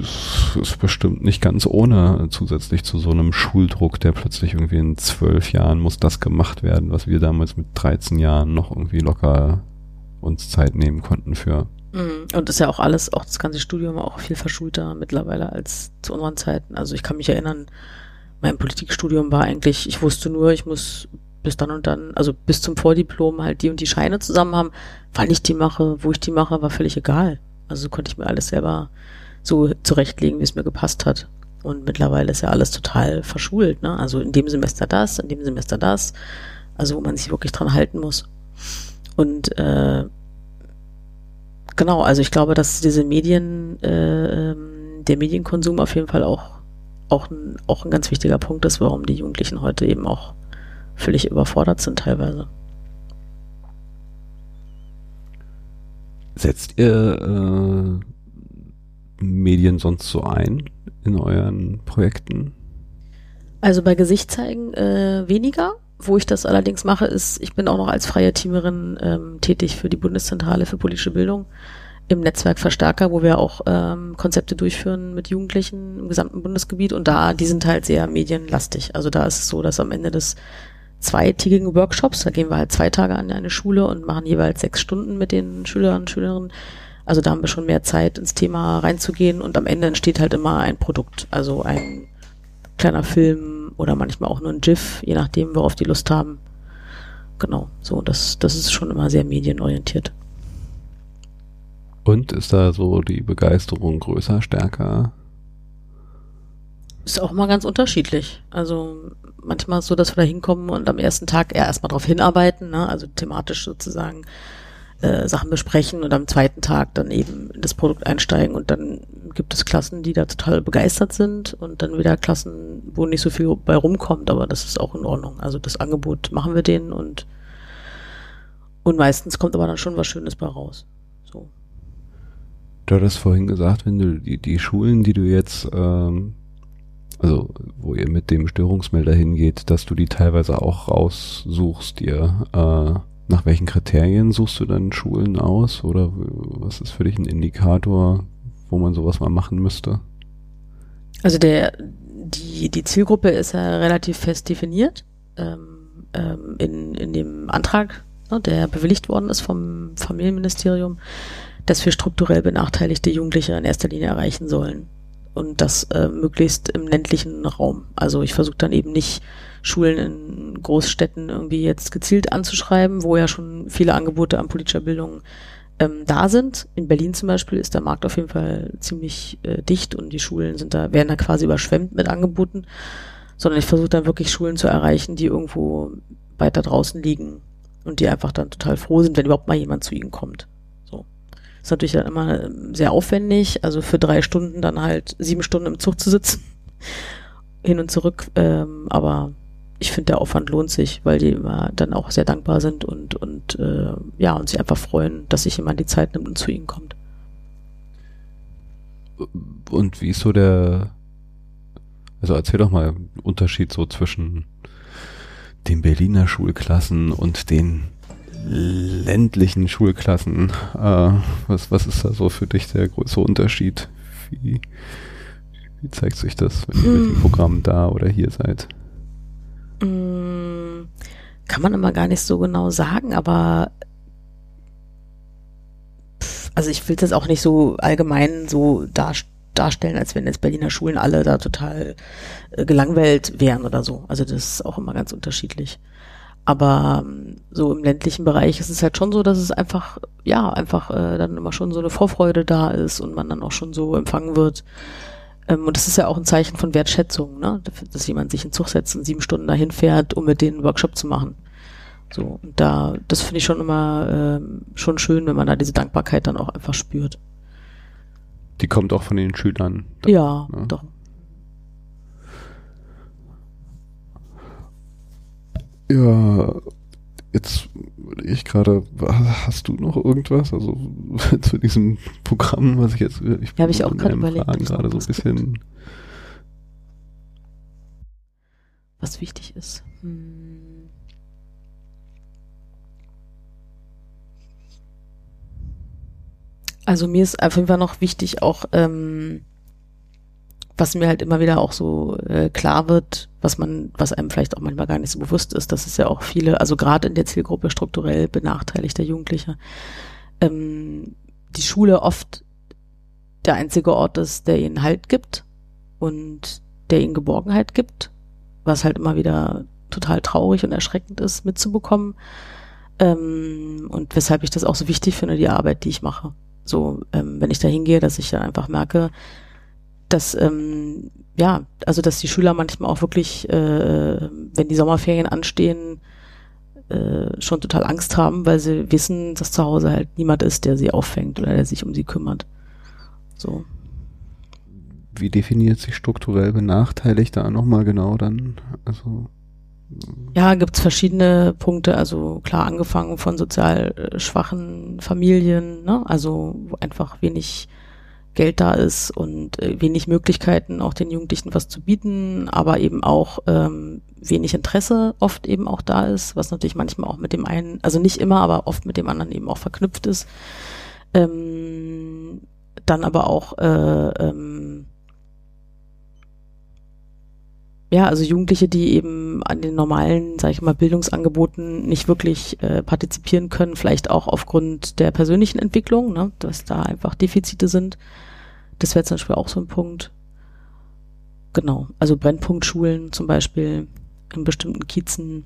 es ist bestimmt nicht ganz ohne zusätzlich zu so einem Schuldruck, der plötzlich irgendwie in zwölf Jahren muss das gemacht werden, was wir damals mit 13 Jahren noch irgendwie locker uns Zeit nehmen konnten für. Mhm. Und ist ja auch alles, auch das ganze Studium auch viel verschulter mittlerweile als zu unseren Zeiten. Also ich kann mich erinnern, mein Politikstudium war eigentlich, ich wusste nur, ich muss bis dann und dann, also bis zum Vordiplom halt die und die Scheine zusammen haben. Wann ich die mache, wo ich die mache, war völlig egal. Also konnte ich mir alles selber so zurechtlegen, wie es mir gepasst hat. Und mittlerweile ist ja alles total verschult, ne? Also in dem Semester das, in dem Semester das. Also wo man sich wirklich dran halten muss. Und äh, genau, also ich glaube, dass diese Medien, äh, ähm, der Medienkonsum auf jeden Fall auch, auch, ein, auch ein ganz wichtiger Punkt ist, warum die Jugendlichen heute eben auch völlig überfordert sind teilweise. Setzt ihr äh, Medien sonst so ein in euren Projekten? Also bei Gesicht zeigen äh, weniger. Wo ich das allerdings mache, ist, ich bin auch noch als freie Teamerin ähm, tätig für die Bundeszentrale für politische Bildung im Netzwerk Verstärker, wo wir auch ähm, Konzepte durchführen mit Jugendlichen im gesamten Bundesgebiet und da, die sind halt sehr medienlastig. Also da ist es so, dass am Ende des zweitägigen Workshops, da gehen wir halt zwei Tage an eine Schule und machen jeweils sechs Stunden mit den Schülern und Schülerinnen, also da haben wir schon mehr Zeit, ins Thema reinzugehen und am Ende entsteht halt immer ein Produkt. Also ein kleiner Film oder manchmal auch nur ein GIF, je nachdem, worauf die Lust haben. Genau, so, das, das ist schon immer sehr medienorientiert. Und ist da so die Begeisterung größer, stärker? Ist auch mal ganz unterschiedlich. Also manchmal ist so, dass wir da hinkommen und am ersten Tag eher erstmal drauf hinarbeiten, ne? also thematisch sozusagen äh, Sachen besprechen und am zweiten Tag dann eben in das Produkt einsteigen und dann gibt es Klassen, die da total begeistert sind und dann wieder Klassen, wo nicht so viel bei rumkommt, aber das ist auch in Ordnung. Also das Angebot machen wir denen und und meistens kommt aber dann schon was Schönes bei raus. So. Du hattest vorhin gesagt, wenn du die, die Schulen, die du jetzt ähm, also wo ihr mit dem Störungsmelder hingeht, dass du die teilweise auch raussuchst, dir äh, nach welchen Kriterien suchst du dann Schulen aus oder was ist für dich ein Indikator, wo man sowas mal machen müsste? Also der die die Zielgruppe ist ja relativ fest definiert ähm, ähm, in in dem Antrag, ne, der bewilligt worden ist vom Familienministerium, dass wir strukturell benachteiligte Jugendliche in erster Linie erreichen sollen und das äh, möglichst im ländlichen Raum. Also ich versuche dann eben nicht Schulen in Großstädten irgendwie jetzt gezielt anzuschreiben, wo ja schon viele Angebote an politischer Bildung ähm, da sind. In Berlin zum Beispiel ist der Markt auf jeden Fall ziemlich äh, dicht und die Schulen sind da, werden da quasi überschwemmt mit Angeboten, sondern ich versuche dann wirklich Schulen zu erreichen, die irgendwo weiter draußen liegen und die einfach dann total froh sind, wenn überhaupt mal jemand zu ihnen kommt. Ist natürlich dann immer sehr aufwendig, also für drei Stunden dann halt sieben Stunden im Zug zu sitzen, (laughs) hin und zurück. Ähm, aber ich finde, der Aufwand lohnt sich, weil die immer dann auch sehr dankbar sind und, und äh, ja, und sich einfach freuen, dass sich jemand die Zeit nimmt und zu ihnen kommt. Und wie ist so der, also erzähl doch mal Unterschied so zwischen den Berliner Schulklassen und den ländlichen Schulklassen. Äh, was, was ist da so für dich der größte Unterschied? Wie, wie zeigt sich das, wenn ihr mit dem hm. Programm da oder hier seid? Hm, kann man immer gar nicht so genau sagen, aber also ich will das auch nicht so allgemein so darstellen darstellen, als wenn jetzt Berliner Schulen alle da total äh, gelangweilt wären oder so. Also das ist auch immer ganz unterschiedlich. Aber ähm, so im ländlichen Bereich ist es halt schon so, dass es einfach, ja, einfach äh, dann immer schon so eine Vorfreude da ist und man dann auch schon so empfangen wird. Ähm, und das ist ja auch ein Zeichen von Wertschätzung, ne? dass jemand sich in Zug setzt und sieben Stunden dahin fährt, um mit denen einen Workshop zu machen. So, und da, das finde ich schon immer ähm, schon schön, wenn man da diese Dankbarkeit dann auch einfach spürt. Die kommt auch von den Schülern. Ja, ja. doch. Ja, jetzt ich gerade, hast du noch irgendwas? Also (laughs) zu diesem Programm, was ich jetzt, ich ja, habe ich auch gerade überlegt, gerade so ein bisschen. Was wichtig ist. Hm. Also mir ist auf jeden Fall noch wichtig auch ähm, was mir halt immer wieder auch so äh, klar wird, was man, was einem vielleicht auch manchmal gar nicht so bewusst ist, dass es ja auch viele, also gerade in der Zielgruppe strukturell benachteiligter Jugendliche, ähm, die Schule oft der einzige Ort ist, der ihnen Halt gibt und der ihnen Geborgenheit gibt, was halt immer wieder total traurig und erschreckend ist, mitzubekommen. Ähm, und weshalb ich das auch so wichtig finde, die Arbeit, die ich mache. So, ähm, wenn ich da hingehe, dass ich dann einfach merke, dass ähm, ja, also dass die Schüler manchmal auch wirklich, äh, wenn die Sommerferien anstehen, äh, schon total Angst haben, weil sie wissen, dass zu Hause halt niemand ist, der sie auffängt oder der sich um sie kümmert. So. Wie definiert sich strukturell benachteiligt da nochmal genau dann? Also ja, gibt's verschiedene Punkte, also klar angefangen von sozial äh, schwachen Familien, ne? also wo einfach wenig Geld da ist und äh, wenig Möglichkeiten, auch den Jugendlichen was zu bieten, aber eben auch ähm, wenig Interesse oft eben auch da ist, was natürlich manchmal auch mit dem einen, also nicht immer, aber oft mit dem anderen eben auch verknüpft ist. Ähm, dann aber auch äh, ähm, ja, also Jugendliche, die eben an den normalen, sage ich mal, Bildungsangeboten nicht wirklich äh, partizipieren können, vielleicht auch aufgrund der persönlichen Entwicklung, ne, dass da einfach Defizite sind. Das wäre zum Beispiel auch so ein Punkt. Genau, also Brennpunktschulen zum Beispiel in bestimmten Kiezen.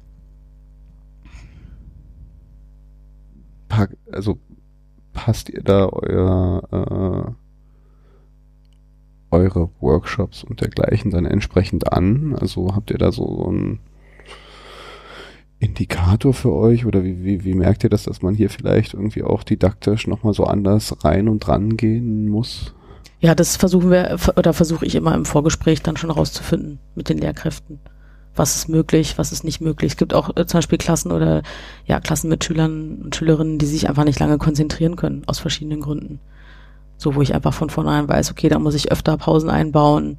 Also passt ihr da euer äh eure Workshops und dergleichen dann entsprechend an? Also habt ihr da so, so einen Indikator für euch oder wie, wie, wie merkt ihr das, dass man hier vielleicht irgendwie auch didaktisch nochmal so anders rein und dran gehen muss? Ja, das versuchen wir oder versuche ich immer im Vorgespräch dann schon rauszufinden mit den Lehrkräften. Was ist möglich, was ist nicht möglich. Es gibt auch äh, zum Beispiel Klassen oder ja, Klassen mit Schülern und Schülerinnen, die sich einfach nicht lange konzentrieren können, aus verschiedenen Gründen. So, wo ich einfach von vornherein weiß, okay, da muss ich öfter Pausen einbauen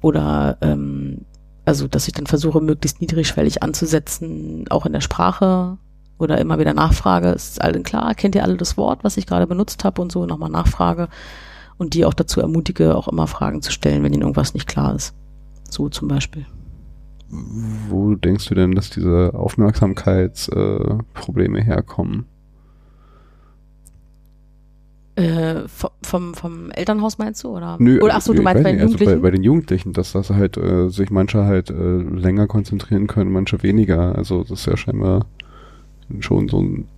Oder ähm, also, dass ich dann versuche, möglichst niedrigschwellig anzusetzen, auch in der Sprache oder immer wieder nachfrage, ist allen klar, kennt ihr alle das Wort, was ich gerade benutzt habe und so, nochmal nachfrage und die auch dazu ermutige, auch immer Fragen zu stellen, wenn ihnen irgendwas nicht klar ist. So zum Beispiel. Wo denkst du denn, dass diese Aufmerksamkeitsprobleme äh, herkommen? Äh, vom, vom Elternhaus meinst du? Oder, Nö, oder ach so, du meinst bei den also Jugendlichen? bei, bei, den Jugendlichen, dass das halt äh, sich manche halt äh, länger konzentrieren können, manche weniger. Also das ist ja scheinbar schon so ein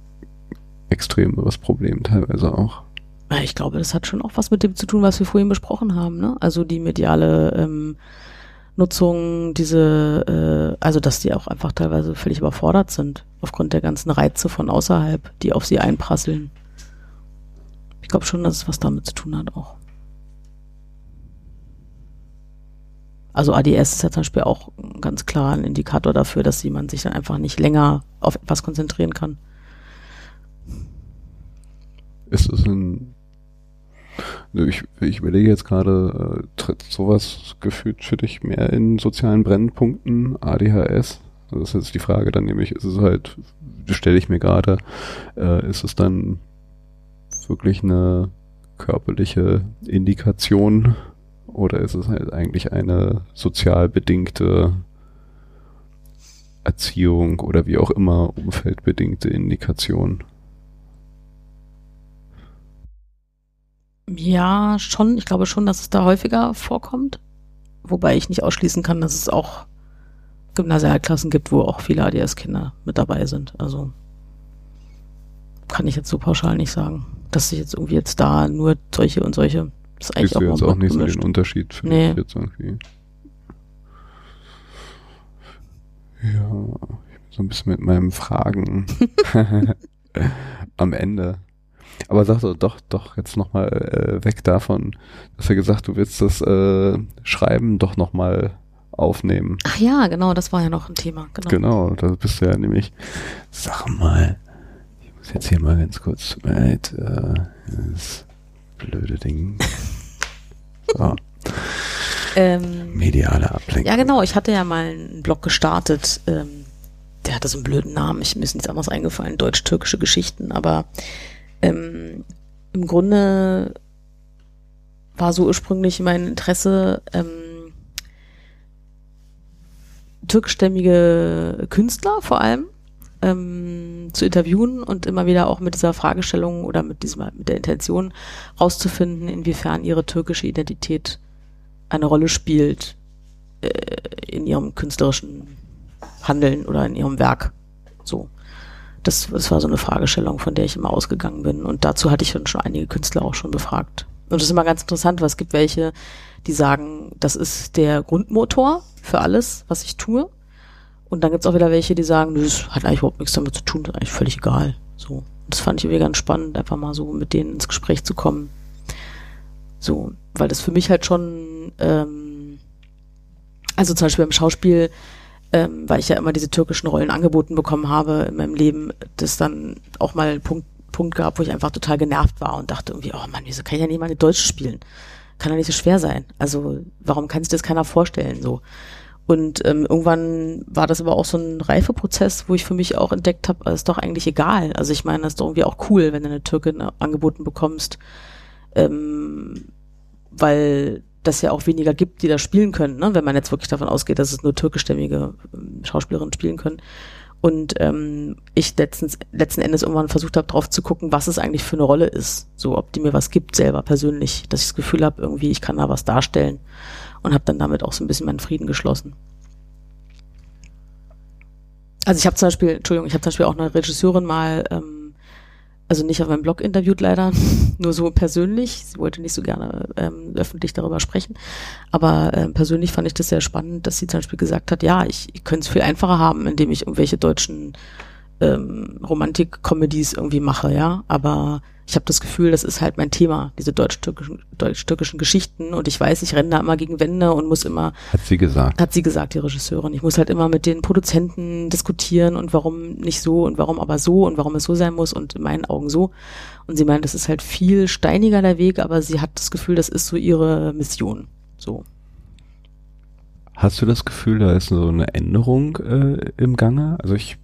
extremeres Problem teilweise auch. Ich glaube, das hat schon auch was mit dem zu tun, was wir vorhin besprochen haben. Ne? Also die mediale ähm, Nutzung, diese, äh, also dass die auch einfach teilweise völlig überfordert sind aufgrund der ganzen Reize von außerhalb, die auf sie einprasseln. Glaube schon, dass es was damit zu tun hat auch. Also ADS ist ja zum Beispiel auch ganz klar ein Indikator dafür, dass jemand sich dann einfach nicht länger auf etwas konzentrieren kann. Ist es ein ich, ich überlege jetzt gerade, äh, tritt sowas gefühlt für dich mehr in sozialen Brennpunkten, ADHS? Also das ist jetzt die Frage dann nämlich, ist es halt, stelle ich mir gerade, äh, ist es dann wirklich eine körperliche Indikation oder ist es halt eigentlich eine sozial bedingte Erziehung oder wie auch immer umfeldbedingte Indikation? Ja, schon. Ich glaube schon, dass es da häufiger vorkommt. Wobei ich nicht ausschließen kann, dass es auch Gymnasialklassen gibt, wo auch viele ADS-Kinder mit dabei sind. Also kann ich jetzt so pauschal nicht sagen, dass ich jetzt irgendwie jetzt da nur solche und solche. Das ist eigentlich auch, du jetzt auch nicht so den Unterschied für nee. jetzt irgendwie. Ja, ich bin so ein bisschen mit meinen Fragen (laughs) am Ende. Aber sag doch, doch, doch jetzt nochmal äh, weg davon, dass er gesagt, du willst das äh, Schreiben doch nochmal aufnehmen. Ach ja, genau, das war ja noch ein Thema. Genau, genau da bist du ja nämlich, sag mal, ich muss jetzt hier mal ganz kurz, leid, äh, das blöde Ding. (laughs) So. Ähm, Mediale Ablenkung. Ja, genau, ich hatte ja mal einen Blog gestartet, ähm, der hatte so einen blöden Namen, ich, mir ist nichts anderes eingefallen, deutsch-türkische Geschichten, aber ähm, im Grunde war so ursprünglich mein Interesse, ähm, türkischstämmige Künstler vor allem ähm, zu interviewen und immer wieder auch mit dieser Fragestellung oder mit diesem mit der Intention rauszufinden, inwiefern ihre türkische Identität eine Rolle spielt äh, in ihrem künstlerischen Handeln oder in ihrem Werk. So. Das, das war so eine Fragestellung, von der ich immer ausgegangen bin. Und dazu hatte ich dann schon einige Künstler auch schon befragt. Und das ist immer ganz interessant, weil es gibt welche, die sagen, das ist der Grundmotor für alles, was ich tue. Und dann gibt's auch wieder welche, die sagen, das hat eigentlich überhaupt nichts damit zu tun, das ist eigentlich völlig egal. So. Das fand ich irgendwie ganz spannend, einfach mal so mit denen ins Gespräch zu kommen. So, weil das für mich halt schon, ähm, also zum Beispiel beim Schauspiel ähm, weil ich ja immer diese türkischen Rollen angeboten bekommen habe in meinem Leben, das dann auch mal Punkt, Punkt gab, wo ich einfach total genervt war und dachte irgendwie, oh Mann, wieso kann ich ja nicht mal eine Deutsche spielen? Kann ja nicht so schwer sein. Also warum kann sich das keiner vorstellen so? Und ähm, irgendwann war das aber auch so ein Reifeprozess, wo ich für mich auch entdeckt habe, ist doch eigentlich egal. Also ich meine, das ist doch irgendwie auch cool, wenn du eine Türkin angeboten bekommst, ähm, weil das ja auch weniger gibt, die da spielen können, ne? wenn man jetzt wirklich davon ausgeht, dass es nur türkischstämmige ähm, Schauspielerinnen spielen können. Und ähm, ich letztens, letzten Endes irgendwann versucht habe, drauf zu gucken, was es eigentlich für eine Rolle ist. So, ob die mir was gibt selber persönlich, dass ich das Gefühl habe, irgendwie, ich kann da was darstellen. Und habe dann damit auch so ein bisschen meinen Frieden geschlossen. Also ich habe zum Beispiel, Entschuldigung, ich habe zum Beispiel auch eine Regisseurin mal ähm, also nicht auf meinem Blog interviewt leider, (laughs) nur so persönlich. Sie wollte nicht so gerne ähm, öffentlich darüber sprechen. Aber ähm, persönlich fand ich das sehr spannend, dass sie zum Beispiel gesagt hat, ja, ich, ich könnte es viel einfacher haben, indem ich irgendwelche deutschen ähm, Romantik-Comedies irgendwie mache, ja. Aber ich habe das Gefühl, das ist halt mein Thema, diese deutsch-türkischen deutsch Geschichten. Und ich weiß, ich renne da immer gegen Wände und muss immer. Hat sie gesagt. Hat sie gesagt, die Regisseurin. Ich muss halt immer mit den Produzenten diskutieren und warum nicht so und warum aber so und warum es so sein muss und in meinen Augen so. Und sie meint, das ist halt viel steiniger der Weg, aber sie hat das Gefühl, das ist so ihre Mission. So. Hast du das Gefühl, da ist so eine Änderung äh, im Gange? Also ich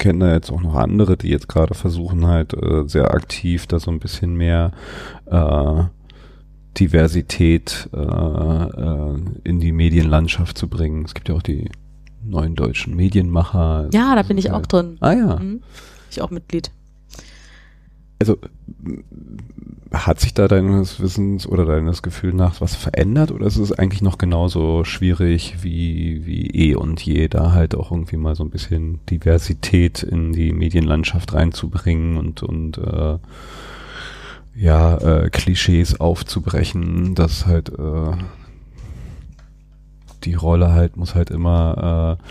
kenne da jetzt auch noch andere, die jetzt gerade versuchen halt äh, sehr aktiv da so ein bisschen mehr äh, Diversität äh, äh, in die Medienlandschaft zu bringen. Es gibt ja auch die neuen deutschen Medienmacher. Ja, da bin ich auch drin. Ah ja. Mhm. Ich auch Mitglied. Also hat sich da deines Wissens oder deines Gefühls nach was verändert oder ist es eigentlich noch genauso schwierig wie, wie eh und je, da halt auch irgendwie mal so ein bisschen Diversität in die Medienlandschaft reinzubringen und, und äh, ja, äh, Klischees aufzubrechen, dass halt äh, die Rolle halt muss halt immer äh,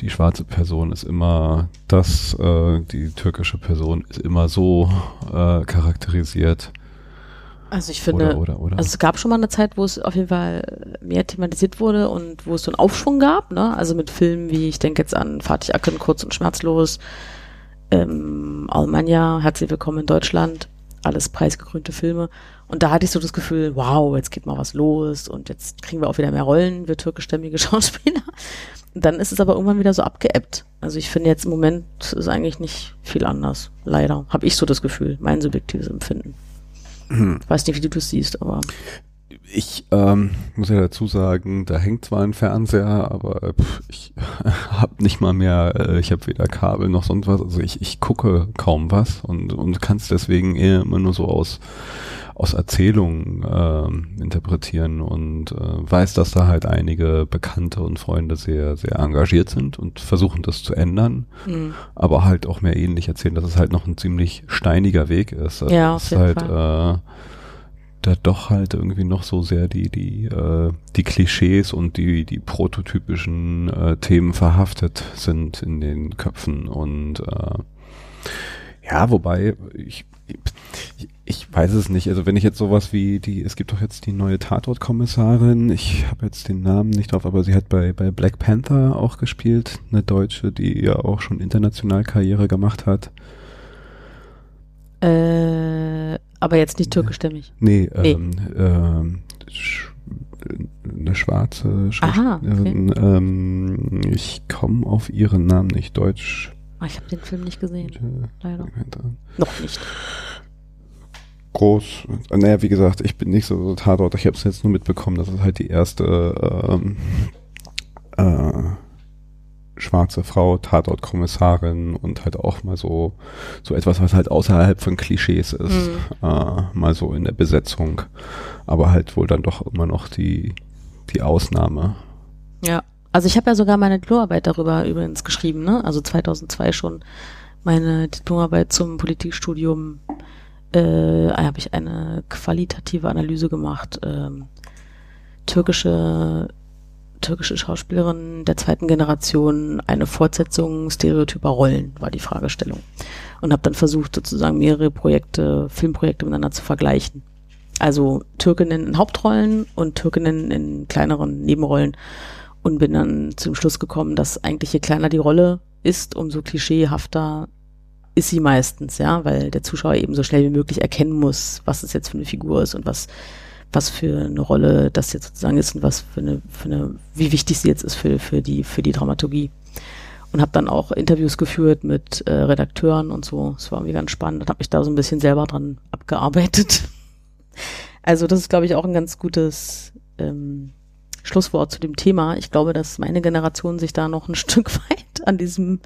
die schwarze Person ist immer das, äh, die türkische Person ist immer so äh, charakterisiert. Also ich finde, Oder, oder, oder. also es gab schon mal eine Zeit, wo es auf jeden Fall mehr thematisiert wurde und wo es so einen Aufschwung gab, ne? Also mit Filmen wie, ich denke jetzt an Fatih Akin, Kurz und Schmerzlos, ähm, Almanja, Herzlich Willkommen in Deutschland, alles preisgekrönte Filme. Und da hatte ich so das Gefühl, wow, jetzt geht mal was los und jetzt kriegen wir auch wieder mehr Rollen, wir türkischstämmige (laughs) Schauspieler. Dann ist es aber irgendwann wieder so abgeebbt. Also ich finde jetzt im Moment ist eigentlich nicht viel anders. Leider. Habe ich so das Gefühl, mein subjektives Empfinden. Ich weiß nicht, wie du das siehst, aber. Ich ähm, muss ja dazu sagen, da hängt zwar ein Fernseher, aber äh, pff, ich (laughs) habe nicht mal mehr, äh, ich habe weder Kabel noch sonst was, also ich, ich gucke kaum was und, und kann es deswegen eher immer nur so aus, aus Erzählungen ähm, interpretieren und äh, weiß, dass da halt einige Bekannte und Freunde sehr, sehr engagiert sind und versuchen das zu ändern, Mhm. aber halt auch mehr ähnlich erzählen, dass es halt noch ein ziemlich steiniger Weg ist. Also Ja, auf ist jeden halt, äh, da doch halt irgendwie noch so sehr die die äh, die Klischees und die die prototypischen äh, Themen verhaftet sind in den Köpfen und äh, ja, wobei ich, ich weiß es nicht. Also wenn ich jetzt sowas wie die, es gibt doch jetzt die neue Tatortkommissarin. Ich habe jetzt den Namen nicht drauf, aber sie hat bei bei Black Panther auch gespielt, eine Deutsche, die ja auch schon international Karriere gemacht hat. Äh, aber jetzt nicht türkischstämmig. Nee, Nee. ähm, ähm, sch eine schwarze Aha, Schauspielerin. Ähm, ich komme auf ihren Namen nicht. Deutsch. Ah, ich habe den Film nicht gesehen, leider. Noch nicht. Groß. Naja, wie gesagt, ich bin nicht so, so Tatort. Ich habe es jetzt nur mitbekommen, dass es halt die erste ähm, äh, schwarze Frau, Tatortkommissarin und halt auch mal so so etwas, was halt außerhalb von Klischees ist, Mhm. äh, mal so in der Besetzung, aber halt wohl dann doch immer noch die die Ausnahme. Ja. Also ich habe ja sogar meine Diplomarbeit darüber übrigens geschrieben, ne? Also 2002 schon meine Diplomarbeit zum Politikstudium äh, habe ich eine qualitative Analyse gemacht. Ähm, türkische türkische Schauspielerin der zweiten Generation eine Fortsetzung stereotyper Rollen war die Fragestellung und habe dann versucht sozusagen mehrere Projekte Filmprojekte miteinander zu vergleichen. Also Türkinnen in Hauptrollen und Türkinnen in kleineren Nebenrollen und bin dann zum Schluss gekommen, dass eigentlich je kleiner die Rolle ist, umso klischeehafter ist sie meistens, ja, weil der Zuschauer eben so schnell wie möglich erkennen muss, was es jetzt für eine Figur ist und was was für eine Rolle das jetzt sozusagen ist und was für eine, für eine wie wichtig sie jetzt ist für, für die für die Dramaturgie und habe dann auch Interviews geführt mit äh, Redakteuren und so. Es war irgendwie ganz spannend und habe mich da so ein bisschen selber dran abgearbeitet. (laughs) Also das ist, glaube ich, auch ein ganz gutes ähm, Schlusswort zu dem Thema. Ich glaube, dass meine Generation sich da noch ein (laughs) Stück weit an diesem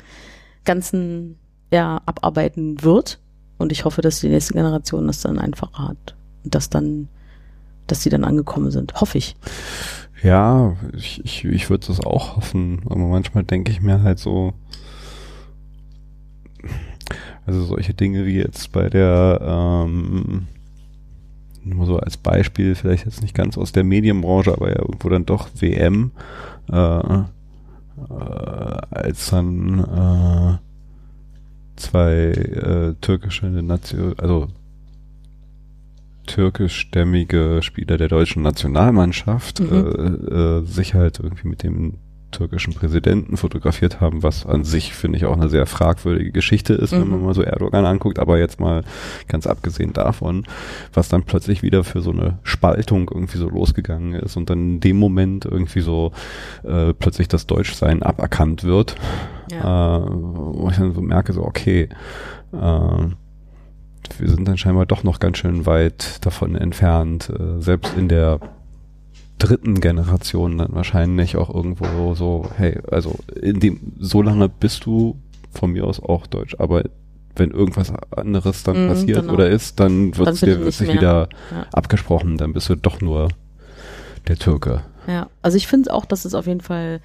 ganzen ja, abarbeiten wird. Und ich hoffe, dass die nächste Generation das dann einfacher hat. Und dass dann, dass sie dann angekommen sind. Hoffe ich. Ja, ich, ich, ich würde das auch hoffen, aber manchmal denke ich mir halt so, also solche Dinge wie jetzt bei der, ähm, nur so als Beispiel, vielleicht jetzt nicht ganz aus der Medienbranche, aber ja irgendwo dann doch WM, äh, äh, als dann äh, zwei äh, türkische Nation, also türkischstämmige Spieler der deutschen Nationalmannschaft Mhm. äh, äh, sich halt irgendwie mit dem türkischen Präsidenten fotografiert haben, was an sich, finde ich, auch eine sehr fragwürdige Geschichte ist, mhm. wenn man mal so Erdogan anguckt, aber jetzt mal ganz abgesehen davon, was dann plötzlich wieder für so eine Spaltung irgendwie so losgegangen ist und dann in dem Moment irgendwie so äh, plötzlich das Deutschsein aberkannt wird, ja. äh, wo ich dann so merke, so okay, äh, wir sind dann scheinbar doch noch ganz schön weit davon entfernt, äh, selbst in der dritten Generation dann wahrscheinlich auch irgendwo so, hey, also in dem, so lange bist du von mir aus auch Deutsch, aber wenn irgendwas anderes dann mm, passiert genau. oder ist, dann wird es dir wirklich wieder ja. abgesprochen, dann bist du doch nur der Türke. Ja, also ich finde auch, dass es auf jeden Fall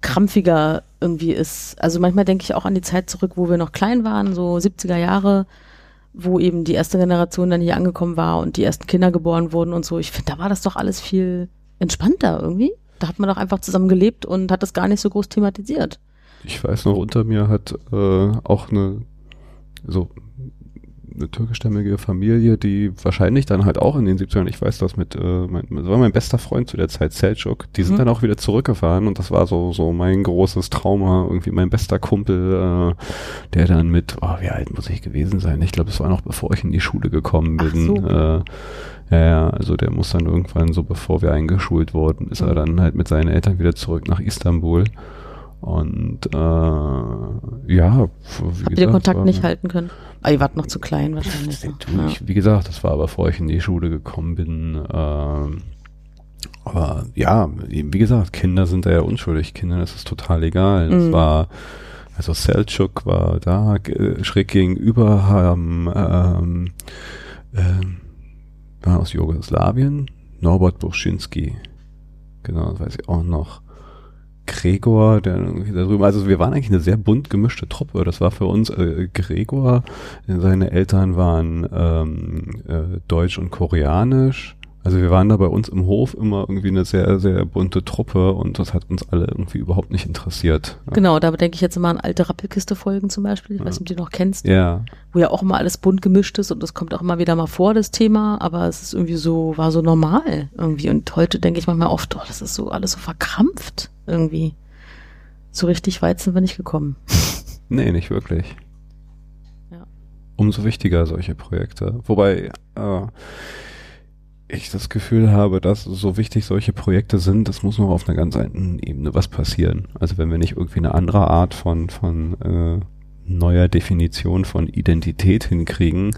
krampfiger irgendwie ist. Also manchmal denke ich auch an die Zeit zurück, wo wir noch klein waren, so 70er Jahre, wo eben die erste Generation dann hier angekommen war und die ersten Kinder geboren wurden und so. Ich finde, da war das doch alles viel entspannter irgendwie. Da hat man doch einfach zusammen gelebt und hat das gar nicht so groß thematisiert. Ich weiß noch, unter mir hat äh, auch eine so eine türkischstämmige Familie, die wahrscheinlich dann halt auch in den 70ern, ich weiß das mit, äh, mein, das war mein bester Freund zu der Zeit, Selçuk, die sind mhm. dann auch wieder zurückgefahren und das war so, so mein großes Trauma, irgendwie mein bester Kumpel, äh, der dann mit, oh, wie alt muss ich gewesen sein? Ich glaube, es war noch bevor ich in die Schule gekommen bin, so. äh, ja, ja, also der muss dann irgendwann so, bevor wir eingeschult wurden, ist mhm. er dann halt mit seinen Eltern wieder zurück nach Istanbul. Und äh, ja, Habt ihr den Kontakt nicht halten können? Aber ihr wart noch zu klein wahrscheinlich. Du, ich, wie gesagt, das war bevor ich in die Schule gekommen bin. Äh, aber ja, wie gesagt, Kinder sind da ja unschuldig. Kinder, das ist total egal. Es mhm. war, also Selçuk war da, schräg gegenüber haben ähm, ähm, war aus Jugoslawien, Norbert Burschinski. Genau, das weiß ich auch noch. Gregor, der irgendwie da drüben, also wir waren eigentlich eine sehr bunt gemischte Truppe. Das war für uns äh, Gregor, seine Eltern waren ähm, äh, deutsch und koreanisch. Also wir waren da bei uns im Hof immer irgendwie eine sehr, sehr bunte Truppe und das hat uns alle irgendwie überhaupt nicht interessiert. Genau, da denke ich jetzt immer an alte Rappelkiste-Folgen zum Beispiel, ich weiß nicht, ob du die noch kennst. Ja. Wo ja auch immer alles bunt gemischt ist und das kommt auch immer wieder mal vor, das Thema, aber es ist irgendwie so, war so normal irgendwie. Und heute denke ich manchmal oft, oh, das ist so alles so verkrampft irgendwie. So richtig weit sind wir nicht gekommen. (laughs) Nee, nicht wirklich. Ja. Umso wichtiger solche Projekte. Wobei, äh, ich das Gefühl habe, dass so wichtig solche Projekte sind, das muss noch auf einer ganz anderen Ebene was passieren. Also wenn wir nicht irgendwie eine andere Art von, von äh, neuer Definition von Identität hinkriegen,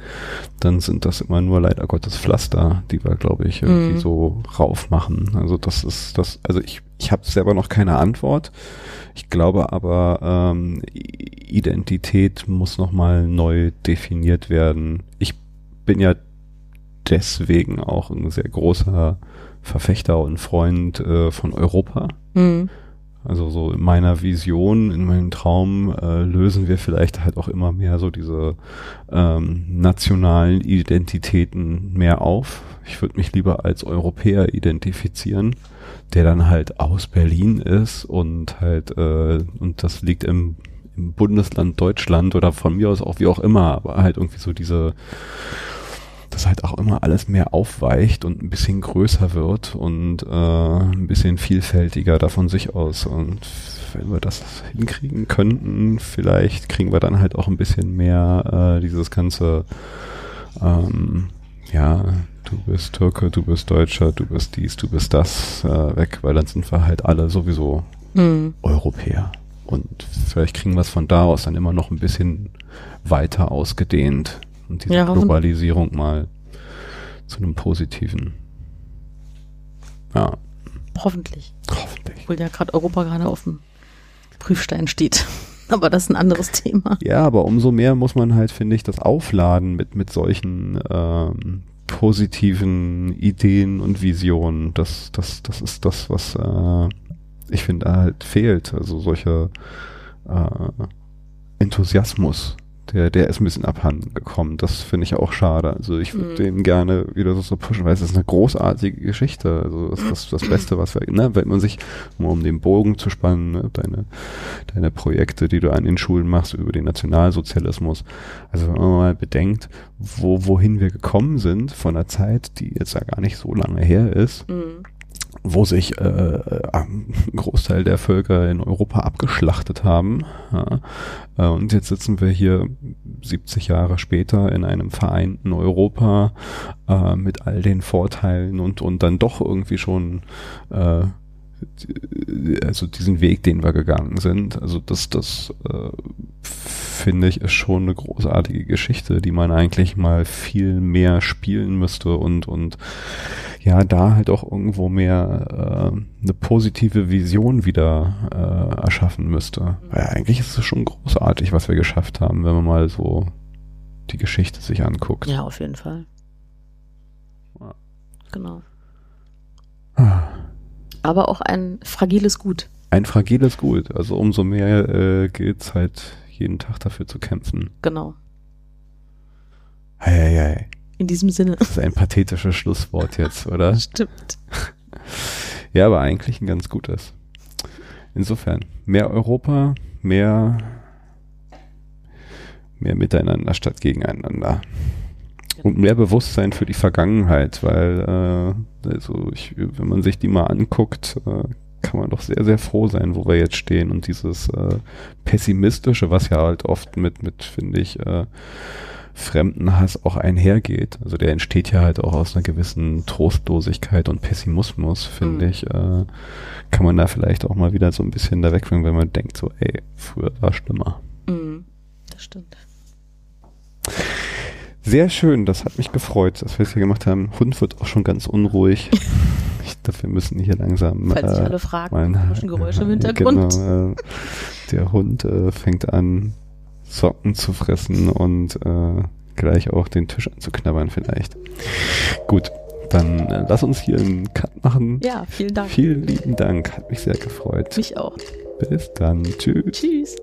dann sind das immer nur leider Gottes Pflaster, die wir, glaube ich, irgendwie mm. so rauf machen. Also das ist das, also ich, ich habe selber noch keine Antwort. Ich glaube aber, ähm, Identität muss nochmal neu definiert werden. Ich bin ja deswegen auch ein sehr großer Verfechter und Freund äh, von Europa. Mhm. Also so in meiner Vision, in meinem Traum äh, lösen wir vielleicht halt auch immer mehr so diese ähm, nationalen Identitäten mehr auf. Ich würde mich lieber als Europäer identifizieren, der dann halt aus Berlin ist und halt äh, und das liegt im, im Bundesland Deutschland oder von mir aus auch wie auch immer, aber halt irgendwie so diese dass halt auch immer alles mehr aufweicht und ein bisschen größer wird und äh, ein bisschen vielfältiger davon sich aus. Und wenn wir das hinkriegen könnten, vielleicht kriegen wir dann halt auch ein bisschen mehr äh, dieses ganze, ähm, ja, du bist Türke, du bist Deutscher, du bist dies, du bist das äh, weg, weil dann sind wir halt alle sowieso mhm. Europäer. Und vielleicht kriegen wir es von da aus dann immer noch ein bisschen weiter ausgedehnt und diese ja, Globalisierung mal zu einem positiven. Ja. Hoffentlich. Hoffentlich. Obwohl ja gerade Europa gerade auf dem Prüfstein steht. (laughs) Aber das ist ein anderes Thema. Ja, aber umso mehr muss man halt, finde ich, das aufladen mit, mit solchen ähm, positiven Ideen und Visionen. Das, das, das ist das, was äh, ich finde halt fehlt. Also solcher äh, Enthusiasmus der, der ist ein bisschen abhanden gekommen. Das finde ich auch schade. Also ich würde mhm. den gerne wieder so, so pushen, weil es ist eine großartige Geschichte. Also das ist das, das (clears throat) Beste, was wir, ne, wenn man sich, um, um den Bogen zu spannen, ne, deine, deine Projekte, die du an den Schulen machst über den Nationalsozialismus. Also wenn man mal bedenkt, wo, wohin wir gekommen sind von einer Zeit, die jetzt ja gar nicht so lange her ist. Mhm wo sich äh, ein Großteil der Völker in Europa abgeschlachtet haben. Ja. Äh, und jetzt sitzen wir hier 70 Jahre später in einem vereinten Europa äh, mit all den Vorteilen und, und dann doch irgendwie schon äh, also diesen Weg, den wir gegangen sind. Also das, das äh, finde ich ist schon eine großartige Geschichte, die man eigentlich mal viel mehr spielen müsste und und ja da halt auch irgendwo mehr äh, eine positive Vision wieder äh, erschaffen müsste. Weil eigentlich ist es schon großartig, was wir geschafft haben, wenn man mal so die Geschichte sich anguckt. Ja, auf jeden Fall. Ja. Genau. Ah aber auch ein fragiles Gut. Ein fragiles Gut. Also umso mehr äh, gilt es halt, jeden Tag dafür zu kämpfen. Genau. Hei, hei, hei. In diesem Sinne. Das ist ein pathetisches Schlusswort jetzt, oder? (laughs) Stimmt. (laughs) Ja, aber eigentlich ein ganz gutes. Insofern, mehr Europa, mehr, mehr miteinander statt gegeneinander und mehr Bewusstsein für die Vergangenheit, weil äh, also ich, wenn man sich die mal anguckt, äh, kann man doch sehr, sehr froh sein, wo wir jetzt stehen und dieses äh, pessimistische, was ja halt oft mit, mit finde ich, äh, Fremdenhass auch einhergeht. Also der entsteht ja halt auch aus einer gewissen Trostlosigkeit und Pessimismus, finde mhm. ich. Äh, kann man da vielleicht auch mal wieder so ein bisschen da wegbringen, wenn man denkt so, ey, früher war schlimmer. Mhm, das stimmt. Sehr schön, das hat mich gefreut, dass wir es hier gemacht haben. Hund wird auch schon ganz unruhig. (laughs) Ich glaube, wir müssen hier langsam. Falls sich äh, alle fragen, komischen Geräusche im (laughs) Hintergrund. Genau, äh, der Hund äh, fängt an, Socken zu fressen und äh, gleich auch den Tisch anzuknabbern vielleicht. Gut, dann äh, lass uns hier einen Cut machen. Ja, vielen Dank. Vielen lieben Dank, hat mich sehr gefreut. Mich auch. Bis dann. Tschüss. Tschüss.